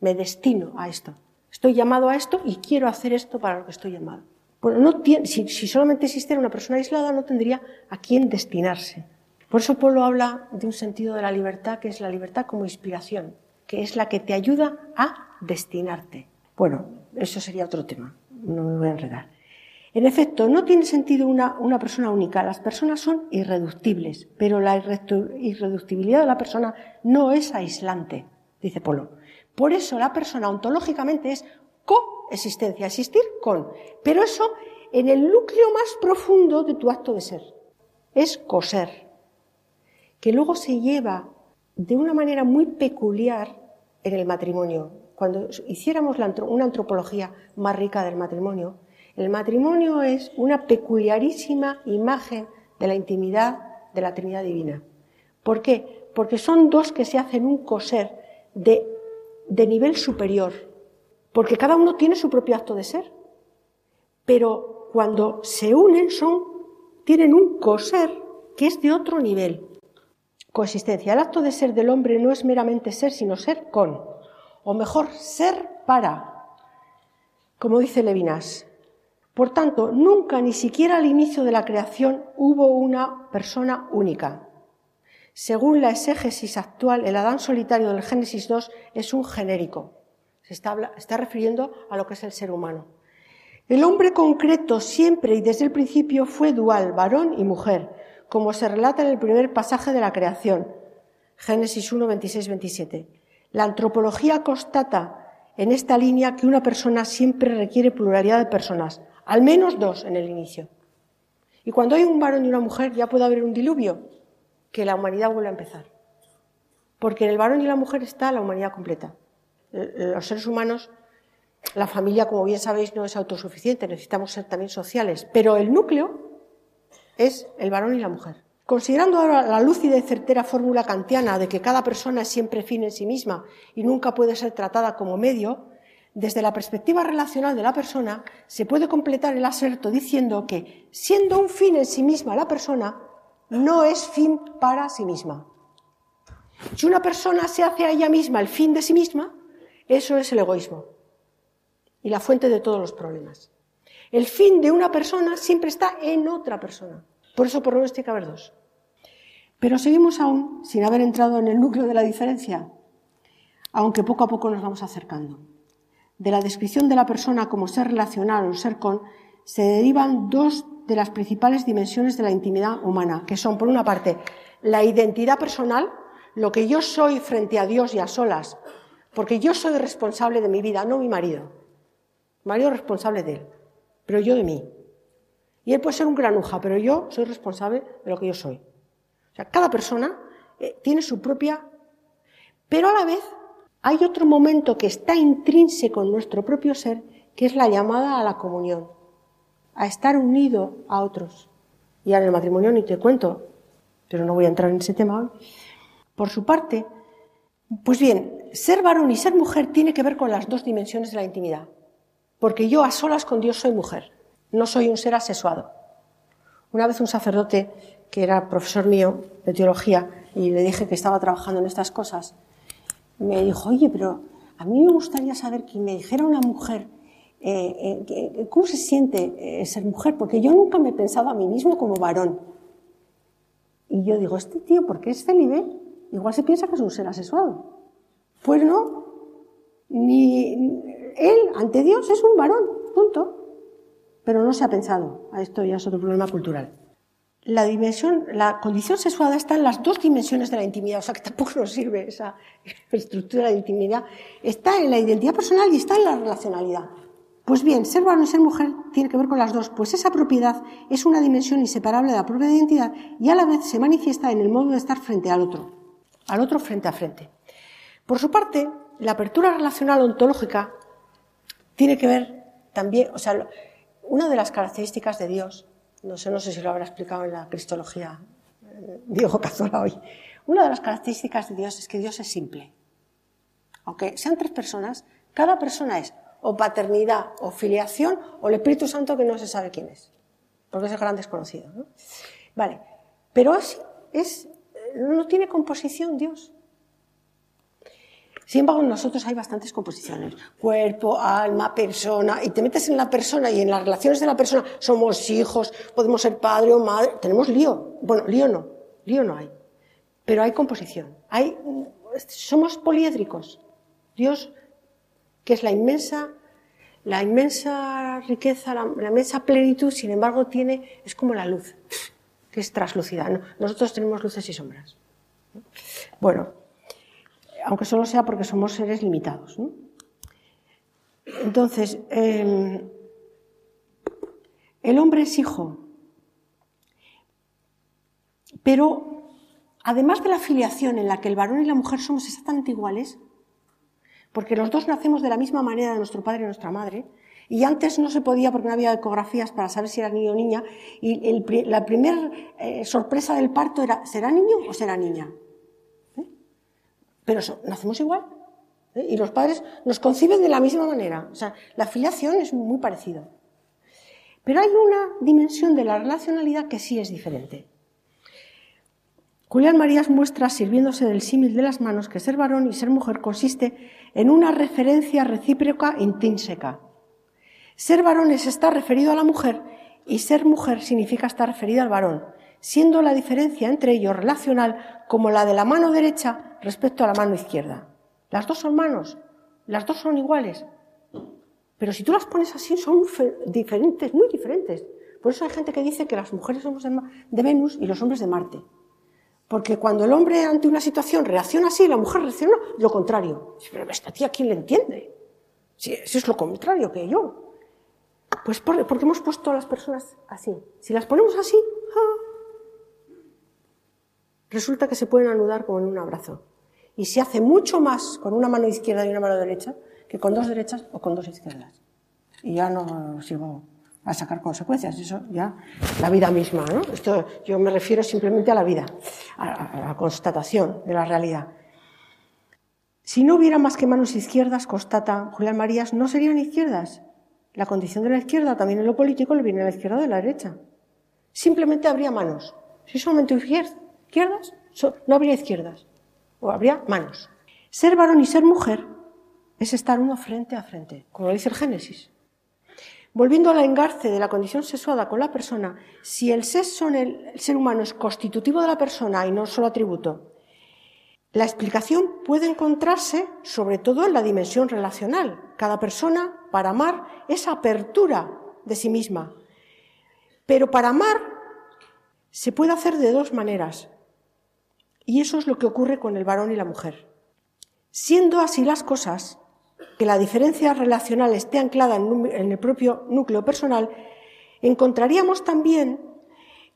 me destino a esto. Estoy llamado a esto y quiero hacer esto para lo que estoy llamado. no si, solamente existiera una persona aislada, no tendría a quién destinarse. Por eso Polo habla de un sentido de la libertad que es la libertad como inspiración, que es la que te ayuda a destinarte. Bueno, eso sería otro tema, no me voy a enredar. En efecto, no tiene sentido una, una persona única, las personas son irreductibles, pero la irreductibilidad de la persona no es aislante, dice Polo. Por eso la persona ontológicamente es coexistencia, existir con. Pero eso en el núcleo más profundo de tu acto de ser. Es coser. Que luego se lleva de una manera muy peculiar en el matrimonio. Cuando hiciéramos una antropología más rica del matrimonio, el matrimonio es una peculiarísima imagen de la intimidad de la Trinidad Divina. ¿Por qué? Porque son dos que se hacen un coser de de nivel superior, porque cada uno tiene su propio acto de ser. Pero cuando se unen son, tienen un coser que es de otro nivel. Coexistencia. El acto de ser del hombre no es meramente ser, sino ser con, o mejor, ser para, como dice Levinas. Por tanto, nunca, ni siquiera al inicio de la creación, hubo una persona única. Según la exégesis actual, el Adán solitario del Génesis 2 es un genérico. Se está, está refiriendo a lo que es el ser humano. El hombre concreto siempre y desde el principio fue dual, varón y mujer, como se relata en el primer pasaje de la creación, Génesis 1, 26, 27. La antropología constata en esta línea que una persona siempre requiere pluralidad de personas, al menos dos en el inicio. Y cuando hay un varón y una mujer ya puede haber un diluvio, que la humanidad vuelva a empezar. Porque en el varón y la mujer está la humanidad completa. Los seres humanos, la familia, como bien sabéis, no es autosuficiente, necesitamos ser también sociales, pero el núcleo es el varón y la mujer. Considerando ahora la lúcida y certera fórmula kantiana de que cada persona es siempre fin en sí misma y nunca puede ser tratada como medio, desde la perspectiva relacional de la persona se puede completar el aserto diciendo que, siendo un fin en sí misma la persona, no es fin para sí misma. Si una persona se hace a ella misma el fin de sí misma, eso es el egoísmo y la fuente de todos los problemas. El fin de una persona siempre está en otra persona. Por eso por lo menos tiene que haber dos. Pero seguimos aún sin haber entrado en el núcleo de la diferencia, aunque poco a poco nos vamos acercando. De la descripción de la persona como ser relacional o ser con, se derivan dos de las principales dimensiones de la intimidad humana, que son, por una parte, la identidad personal, lo que yo soy frente a Dios y a solas, porque yo soy responsable de mi vida, no mi marido. Marido es responsable de él, pero yo de mí. Y él puede ser un granuja, pero yo soy responsable de lo que yo soy. O sea, cada persona eh, tiene su propia... Pero a la vez hay otro momento que está intrínseco en nuestro propio ser, que es la llamada a la comunión, a estar unido a otros. Y en el matrimonio ni te cuento, pero no voy a entrar en ese tema hoy. Por su parte, pues bien, ser varón y ser mujer tiene que ver con las dos dimensiones de la intimidad. Porque yo a solas con Dios soy mujer, no soy un ser asexuado. Una vez un sacerdote que era profesor mío de teología y le dije que estaba trabajando en estas cosas, me dijo, oye, pero a mí me gustaría saber que me dijera una mujer eh, eh, cómo se siente eh, ser mujer, porque yo nunca me he pensado a mí mismo como varón. Y yo digo, este tío, ¿por qué es célibe? Igual se piensa que es un ser asexuado. Pues no, ni él ante Dios es un varón, punto. Pero no se ha pensado. Esto ya es otro problema cultural. La dimensión, la condición sexual está en las dos dimensiones de la intimidad, o sea que tampoco nos sirve esa estructura de intimidad. Está en la identidad personal y está en la relacionalidad. Pues bien, ser varón y ser mujer tiene que ver con las dos, pues esa propiedad es una dimensión inseparable de la propia identidad y a la vez se manifiesta en el modo de estar frente al otro, al otro frente a frente. Por su parte, la apertura relacional ontológica tiene que ver también, o sea, una de las características de Dios, no sé, no sé si lo habrá explicado en la Cristología eh, Diego Cazola hoy, una de las características de Dios es que Dios es simple. Aunque sean tres personas, cada persona es o paternidad o filiación o el Espíritu Santo que no se sabe quién es, porque es el gran desconocido. ¿no? Vale, pero así es, no tiene composición Dios. Sin embargo, nosotros hay bastantes composiciones. Cuerpo, alma, persona. Y te metes en la persona y en las relaciones de la persona. Somos hijos, podemos ser padre o madre. Tenemos lío. Bueno, lío no. Lío no hay. Pero hay composición. Hay, somos poliédricos. Dios, que es la inmensa, la inmensa riqueza, la, inmensa plenitud, sin embargo, tiene, es como la luz, que es traslúcida. Nosotros tenemos luces y sombras. Bueno, aunque solo sea porque somos seres limitados. Entonces, em, el hombre es hijo, pero además de la filiación en la que el varón y la mujer somos exactamente iguales, porque los dos nacemos de la misma manera de nuestro padre y nuestra madre, y antes no se podía porque no había ecografías para saber si era niño o niña, y la primera eh, sorpresa del parto era, ¿será niño o será niña? Pero nacemos igual. ¿eh? Y los padres nos conciben de la misma manera. O sea, la filiación es muy parecida. Pero hay una dimensión de la relacionalidad que sí es diferente. Julián Marías muestra, sirviéndose del símil de las manos, que ser varón y ser mujer consiste en una referencia recíproca intrínseca. Ser varón es estar referido a la mujer y ser mujer significa estar referido al varón, siendo la diferencia entre ellos relacional como la de la mano derecha respecto a la mano izquierda. Las dos son manos, las dos son iguales. Pero si tú las pones así, son diferentes, muy diferentes. Por eso hay gente que dice que las mujeres somos de Venus y los hombres de Marte. Porque cuando el hombre ante una situación reacciona así, la mujer reacciona lo contrario. Pero esta tía, ¿quién le entiende? Si es lo contrario que yo. Pues porque hemos puesto a las personas así. Si las ponemos así, resulta que se pueden anudar como en un abrazo. Y se hace mucho más con una mano izquierda y una mano derecha que con dos derechas o con dos izquierdas. Y ya no sigo a sacar consecuencias, eso ya la vida misma, ¿no? Esto yo me refiero simplemente a la vida, a, la constatación de la realidad. Si no hubiera más que manos izquierdas, constata Julián Marías, no serían izquierdas. La condición de la izquierda también en lo político le viene a la izquierda o de la derecha. Simplemente habría manos. Si solamente izquierdas, no habría izquierdas. o habría manos. Ser varón y ser mujer es estar uno frente a frente, como dice el Génesis. Volviendo al engarce de la condición sexuada con la persona, si el sexo en el ser humano es constitutivo de la persona y no solo atributo, la explicación puede encontrarse sobre todo en la dimensión relacional. Cada persona, para amar, es apertura de sí misma. Pero para amar se puede hacer de dos maneras. Y eso es lo que ocurre con el varón y la mujer. Siendo así las cosas, que la diferencia relacional esté anclada en el propio núcleo personal, encontraríamos también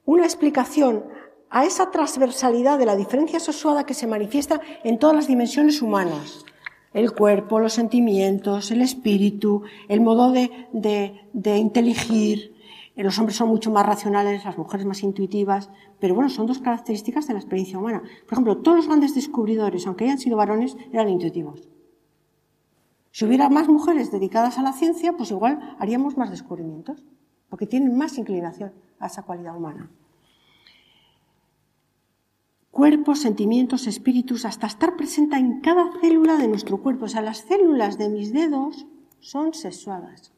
una explicación a esa transversalidad de la diferencia sexuada que se manifiesta en todas las dimensiones humanas. El cuerpo, los sentimientos, el espíritu, el modo de, de inteligir, los hombres son mucho más racionales, las mujeres más intuitivas, pero bueno, son dos características de la experiencia humana. Por ejemplo, todos los grandes descubridores, aunque hayan sido varones, eran intuitivos. Si hubiera más mujeres dedicadas a la ciencia, pues igual haríamos más descubrimientos, porque tienen más inclinación a esa cualidad humana. Cuerpos, sentimientos, espíritus, hasta estar presente en cada célula de nuestro cuerpo. O sea, las células de mis dedos son sexuadas.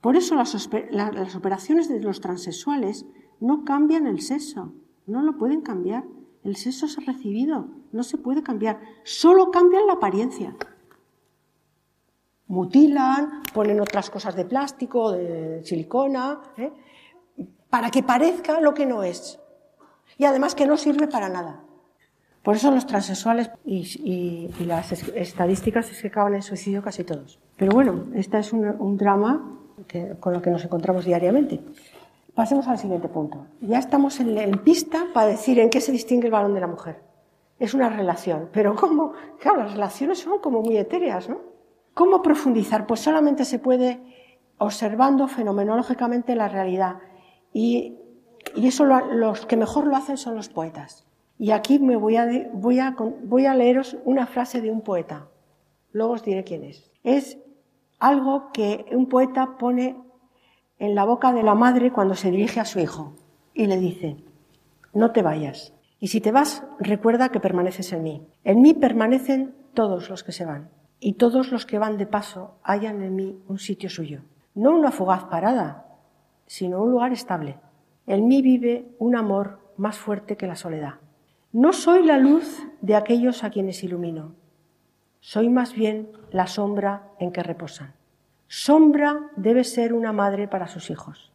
Por eso las, operaciones de los transexuales no cambian el sexo, no lo pueden cambiar. El sexo es recibido, no se puede cambiar, solo cambian la apariencia. Mutilan, ponen otras cosas de plástico, de silicona, ¿eh? para que parezca lo que no es. Y además que no sirve para nada. Por eso los transexuales y, las estadísticas es que acaban en suicidio casi todos. Pero bueno, este es un drama con lo que nos encontramos diariamente. Pasemos al siguiente punto. Ya estamos en, pista para decir en qué se distingue el varón de la mujer. Es una relación, pero ¿cómo? Claro, las relaciones son como muy etéreas, ¿no? ¿Cómo profundizar? Pues solamente se puede observando fenomenológicamente la realidad. Y, eso los que mejor lo hacen son los poetas. Y aquí me voy a, voy, a, voy a leeros una frase de un poeta. Luego os diré quién es. Es algo que un poeta pone en la boca de la madre cuando se dirige a su hijo y le dice, no te vayas. Y si te vas, recuerda que permaneces en mí. En mí permanecen todos los que se van. Y todos los que van de paso hallan en mí un sitio suyo. No una fugaz parada, sino un lugar estable. En mí vive un amor más fuerte que la soledad. No soy la luz de aquellos a quienes ilumino, soy más bien la sombra en que reposan. Sombra debe ser una madre para sus hijos.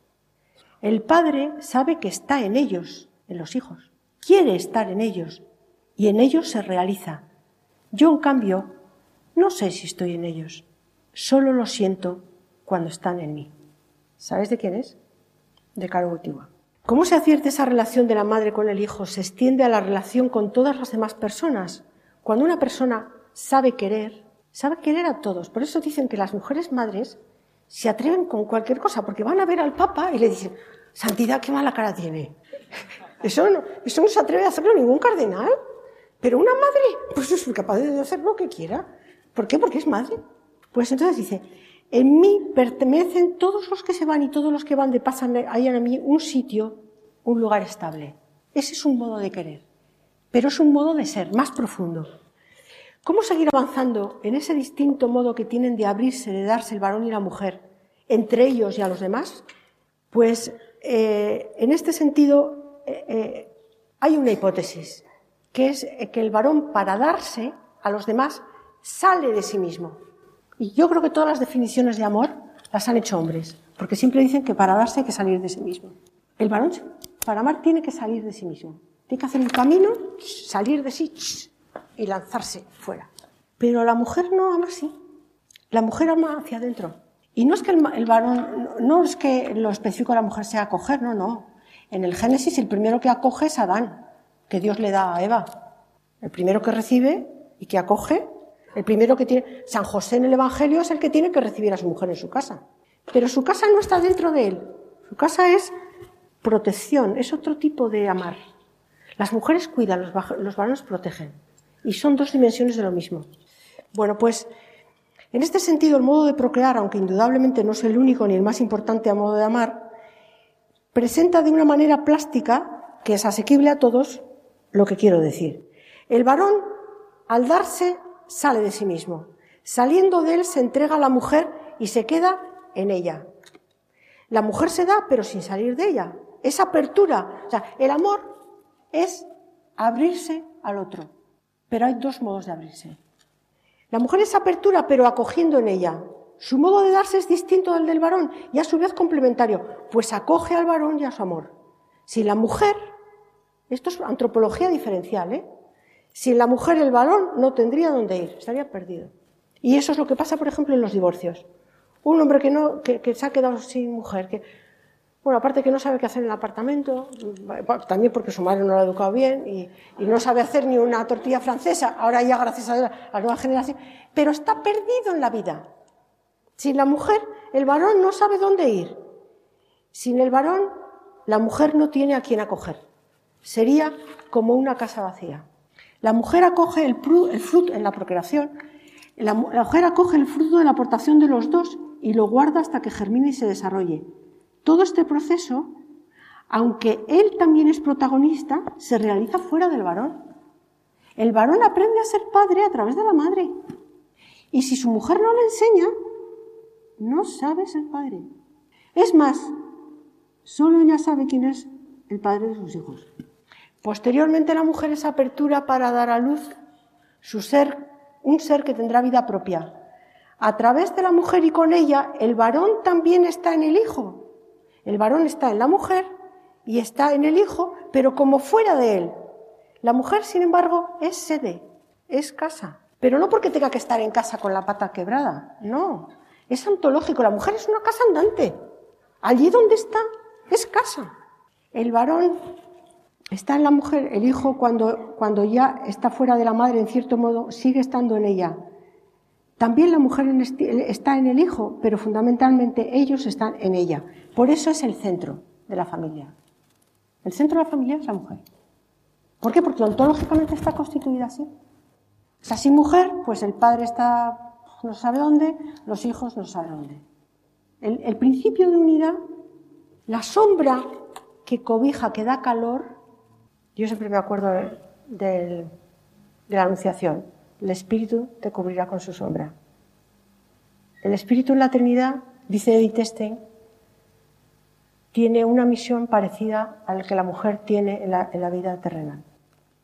El padre sabe que está en ellos, en los hijos, quiere estar en ellos y en ellos se realiza. Yo, en cambio, no sé si estoy en ellos, solo lo siento cuando están en mí. ¿Sabes de quién es? De Caro Ultima. ¿Cómo se acierta esa relación de la madre con el hijo? Se extiende a la relación con todas las demás personas. Cuando una persona sabe querer, sabe querer a todos. Por eso dicen que las mujeres madres se atreven con cualquier cosa, porque van a ver al Papa y le dicen, Santidad, qué mala cara tiene. Eso no, eso no se atreve a hacerlo ningún cardenal. Pero una madre, pues es capaz de hacer lo que quiera. ¿Por qué? Porque es madre. Pues entonces dice, en mí pertenecen todos los que se van y todos los que van de pasan, hay en mí un sitio, un lugar estable. Ese es un modo de querer. Pero es un modo de ser más profundo. ¿Cómo seguir avanzando en ese distinto modo que tienen de abrirse, de darse el varón y la mujer entre ellos y a los demás? Pues eh, en este sentido eh, eh, hay una hipótesis, que es que el varón para darse a los demás sale de sí mismo. Y yo creo que todas las definiciones de amor las han hecho hombres, porque siempre dicen que para darse hay que salir de sí mismo. El varón para amar tiene que salir de sí mismo. Tiene que hacer un camino, salir de sí y lanzarse fuera. Pero la mujer no ama así. La mujer ama hacia adentro. Y no es que el, varón, no es que lo específico de la mujer sea acoger, no, no. En el Génesis el primero que acoge es Adán, que Dios le da a Eva. El primero que recibe y que acoge, el primero que tiene, San José en el Evangelio es el que tiene que recibir a su mujer en su casa. Pero su casa no está dentro de él. Su casa es protección, es otro tipo de amar. Las mujeres cuidan, los varones protegen. Y son dos dimensiones de lo mismo. Bueno, pues en este sentido el modo de procrear, aunque indudablemente no es el único ni el más importante a modo de amar, presenta de una manera plástica, que es asequible a todos, lo que quiero decir. El varón al darse, sale de sí mismo. Saliendo de él, se entrega a la mujer y se queda en ella. La mujer se da, pero sin salir de ella. Es apertura. O sea, el amor es abrirse al otro. Pero hay dos modos de abrirse. La mujer es apertura, pero acogiendo en ella. Su modo de darse es distinto del del varón y a su vez complementario, pues acoge al varón y a su amor. Si la mujer, esto es antropología diferencial, ¿eh? Sin la mujer el varón no tendría dónde ir, estaría perdido. Y eso es lo que pasa, por ejemplo, en los divorcios. Un hombre que, no, que, se ha quedado sin mujer, que, bueno, aparte que no sabe qué hacer en el apartamento, también porque su madre no lo ha educado bien y, no sabe hacer ni una tortilla francesa, ahora ya gracias a la nueva generación, pero está perdido en la vida. Sin la mujer, el varón no sabe dónde ir. Sin el varón, la mujer no tiene a quién acoger. Sería como una casa vacía. La mujer acoge el, fruto en la procreación, la mujer acoge el fruto de la aportación de los dos y lo guarda hasta que germine y se desarrolle. Todo este proceso, aunque él también es protagonista, se realiza fuera del varón. El varón aprende a ser padre a través de la madre. Y si su mujer no le enseña, no sabe ser padre. Es más, solo ella sabe quién es el padre de sus hijos. Posteriormente la mujer es apertura para dar a luz su ser, un ser que tendrá vida propia, a través de la mujer y con ella, el varón también está en el hijo. El varón está en la mujer y está en el hijo, pero como fuera de él. La mujer, sin embargo, es sede, es casa. Pero no porque tenga que estar en casa con la pata quebrada, no. Es antológico, la mujer es una casa andante. Allí donde está, es casa. El varón está en la mujer, el hijo cuando, cuando ya está fuera de la madre, en cierto modo, sigue estando en ella. También la mujer está en el hijo, pero fundamentalmente ellos están en ella. Por eso es el centro de la familia. El centro de la familia es la mujer. ¿Por qué? Porque ontológicamente está constituida así. O sea, sin mujer, pues el padre está no sabe dónde, los hijos no saben dónde. El, principio de unidad, la sombra que cobija, que da calor, yo siempre me acuerdo de la Anunciación el Espíritu te cubrirá con su sombra. El Espíritu en la Trinidad, dice Edith Stein, tiene una misión parecida a la que la mujer tiene en la, vida terrenal.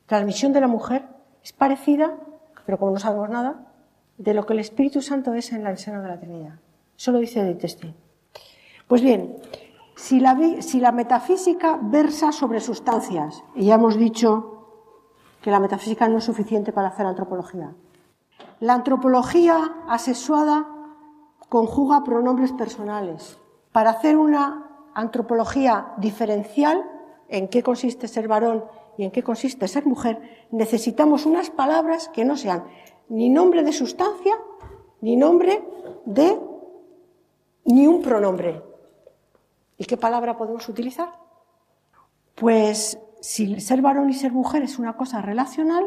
La misión de la mujer es parecida, pero como no sabemos nada, de lo que el Espíritu Santo es en el seno de la Trinidad. Eso lo dice Edith Stein. Pues bien, si la, si la metafísica versa sobre sustancias, y ya hemos dicho que la metafísica no es suficiente para hacer antropología. La antropología asexuada conjuga pronombres personales. Para hacer una antropología diferencial, en qué consiste ser varón y en qué consiste ser mujer, necesitamos unas palabras que no sean ni nombre de sustancia, ni nombre de, ni un pronombre. ¿Y qué palabra podemos utilizar? Pues si ser varón y ser mujer es una cosa relacional,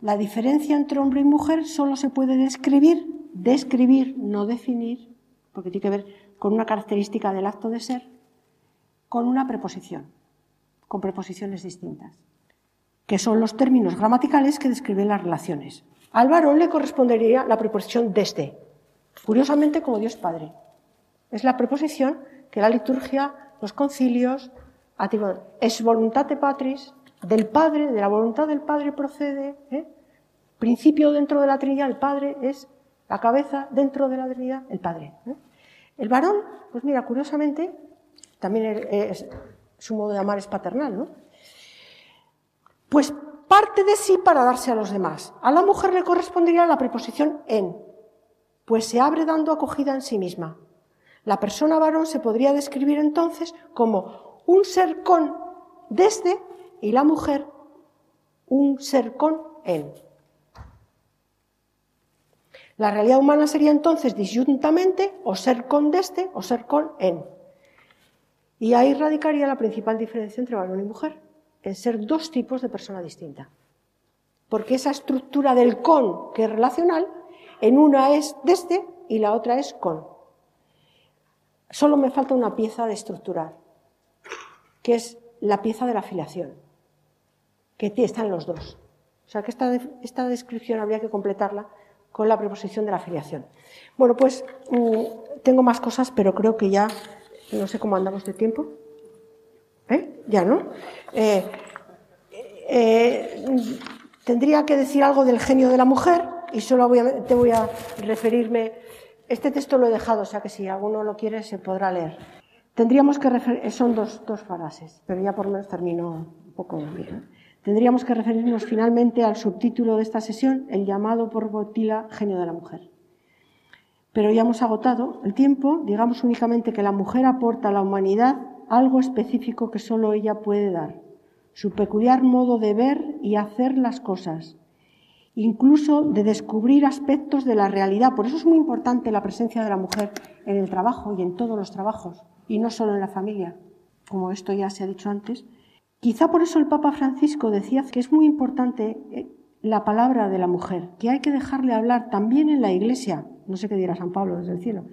la diferencia entre hombre y mujer solo se puede describir, describir, no definir, porque tiene que ver con una característica del acto de ser, con una preposición, con preposiciones distintas, que son los términos gramaticales que describen las relaciones. Al varón le correspondería la preposición desde, curiosamente como Dios Padre. Es la preposición que la liturgia, los concilios, es de patris, del Padre, de la voluntad del Padre procede. ¿eh? Principio dentro de la Trinidad, el Padre es la cabeza dentro de la Trinidad, el Padre. ¿eh? El varón, pues mira, curiosamente, también su modo de amar es paternal, ¿no? Pues parte de sí para darse a los demás. A la mujer le correspondería la preposición en, pues se abre dando acogida en sí misma. La persona varón se podría describir entonces como un ser con desde y la mujer un ser con en. La realidad humana sería entonces disyuntamente o ser con desde o ser con en. Y ahí radicaría la principal diferencia entre varón y mujer, en ser dos tipos de persona distinta. Porque esa estructura del con, que es relacional, en una es desde y la otra es con. Solo me falta una pieza de estructurar, que es la pieza de la filiación, que están los dos. O sea que esta, esta descripción habría que completarla con la preposición de la filiación. Bueno, pues mm, tengo más cosas, pero creo que ya, no sé cómo andamos de tiempo. ¿Eh? Ya, ¿no? Eh, eh, tendría que decir algo del genio de la mujer y solo te voy a referirme. Este texto lo he dejado, o sea que si alguno lo quiere se podrá leer. Tendríamos que referir, son dos, dos frases, pero ya por lo menos termino un poco bien. Tendríamos que referirnos finalmente al subtítulo de esta sesión, el llamado por Botila Genio de la Mujer. Pero ya hemos agotado el tiempo, digamos únicamente que la mujer aporta a la humanidad algo específico que solo ella puede dar, su peculiar modo de ver y hacer las cosas, incluso de descubrir aspectos de la realidad. Por eso es muy importante la presencia de la mujer en el trabajo y en todos los trabajos, y no solo en la familia, como esto ya se ha dicho antes, Quizá por eso el Papa Francisco decía que es muy importante eh, la palabra de la mujer, que hay que dejarle hablar también en la iglesia, no sé qué dirá San Pablo desde el cielo,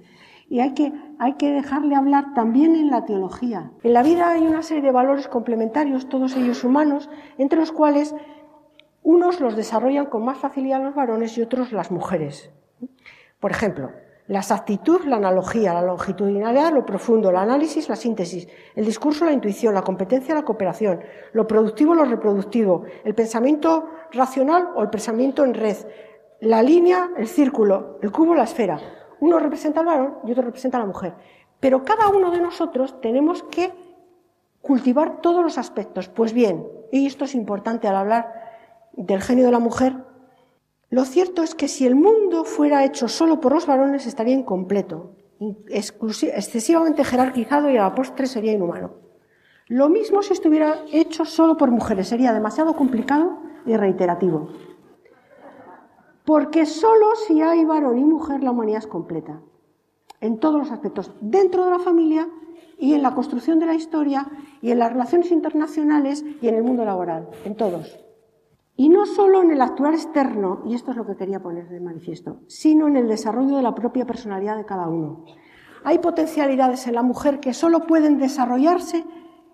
y hay que, hay que dejarle hablar también en la teología. En la vida hay una serie de valores complementarios, todos ellos humanos, entre los cuales unos los desarrollan con más facilidad los varones y otros las mujeres. Por ejemplo, la exactitud, la analogía, la longitudinalidad, lo profundo, el análisis, la síntesis, el discurso, la intuición, la competencia, la cooperación, lo productivo, lo reproductivo, el pensamiento racional o el pensamiento en red, la línea, el círculo, el cubo, la esfera. Uno representa al varón y otro representa a la mujer. Pero cada uno de nosotros tenemos que cultivar todos los aspectos. Pues bien, y esto es importante al hablar del genio de la mujer, lo cierto es que si el mundo fuera hecho solo por los varones estaría incompleto, excesivamente jerarquizado y a la postre sería inhumano. Lo mismo si estuviera hecho solo por mujeres, sería demasiado complicado y reiterativo. Porque solo si hay varón y mujer la humanidad es completa, en todos los aspectos, dentro de la familia y en la construcción de la historia y en las relaciones internacionales y en el mundo laboral, en todos. Y no solo en el actuar externo, y esto es lo que quería poner de manifiesto, sino en el desarrollo de la propia personalidad de cada uno. Hay potencialidades en la mujer que solo pueden desarrollarse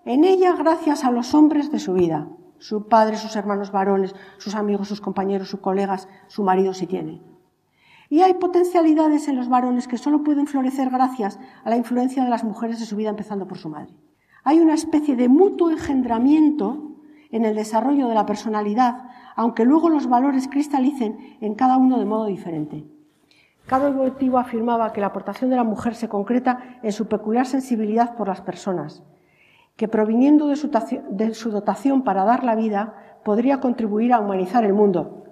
en ella gracias a los hombres de su vida, su padre, sus hermanos varones, sus amigos, sus compañeros, sus colegas, su marido si tiene. Y hay potencialidades en los varones que solo pueden florecer gracias a la influencia de las mujeres de su vida, empezando por su madre. Hay una especie de mutuo engendramiento en el desarrollo de la personalidad, aunque luego los valores cristalicen en cada uno de modo diferente. Carlos Boitivo afirmaba que la aportación de la mujer se concreta en su peculiar sensibilidad por las personas, que proviniendo de su, de su dotación para dar la vida, podría contribuir a humanizar el mundo.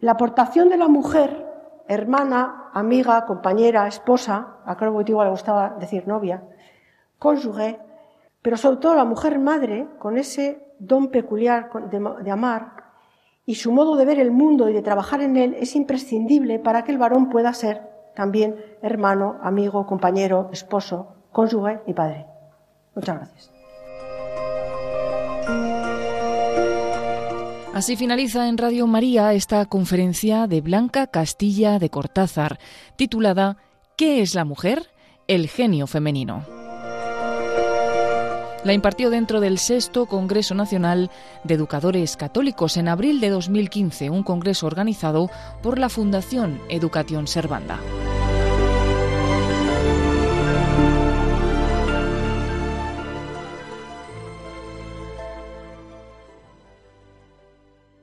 La aportación de la mujer, hermana, amiga, compañera, esposa, a Carlos Boitivo le gustaba decir novia, cónyuge, pero sobre todo la mujer madre, con ese don peculiar de, amar y su modo de ver el mundo y de trabajar en él es imprescindible para que el varón pueda ser también hermano, amigo, compañero, esposo, cónyuge y padre. Muchas gracias. Así finaliza en Radio María esta conferencia de Blanca Castilla de Cortázar, titulada ¿Qué es la mujer? El genio femenino. La impartió dentro del sexto Congreso Nacional de Educadores Católicos en abril de 2015, un congreso organizado por la Fundación Educación Servanda.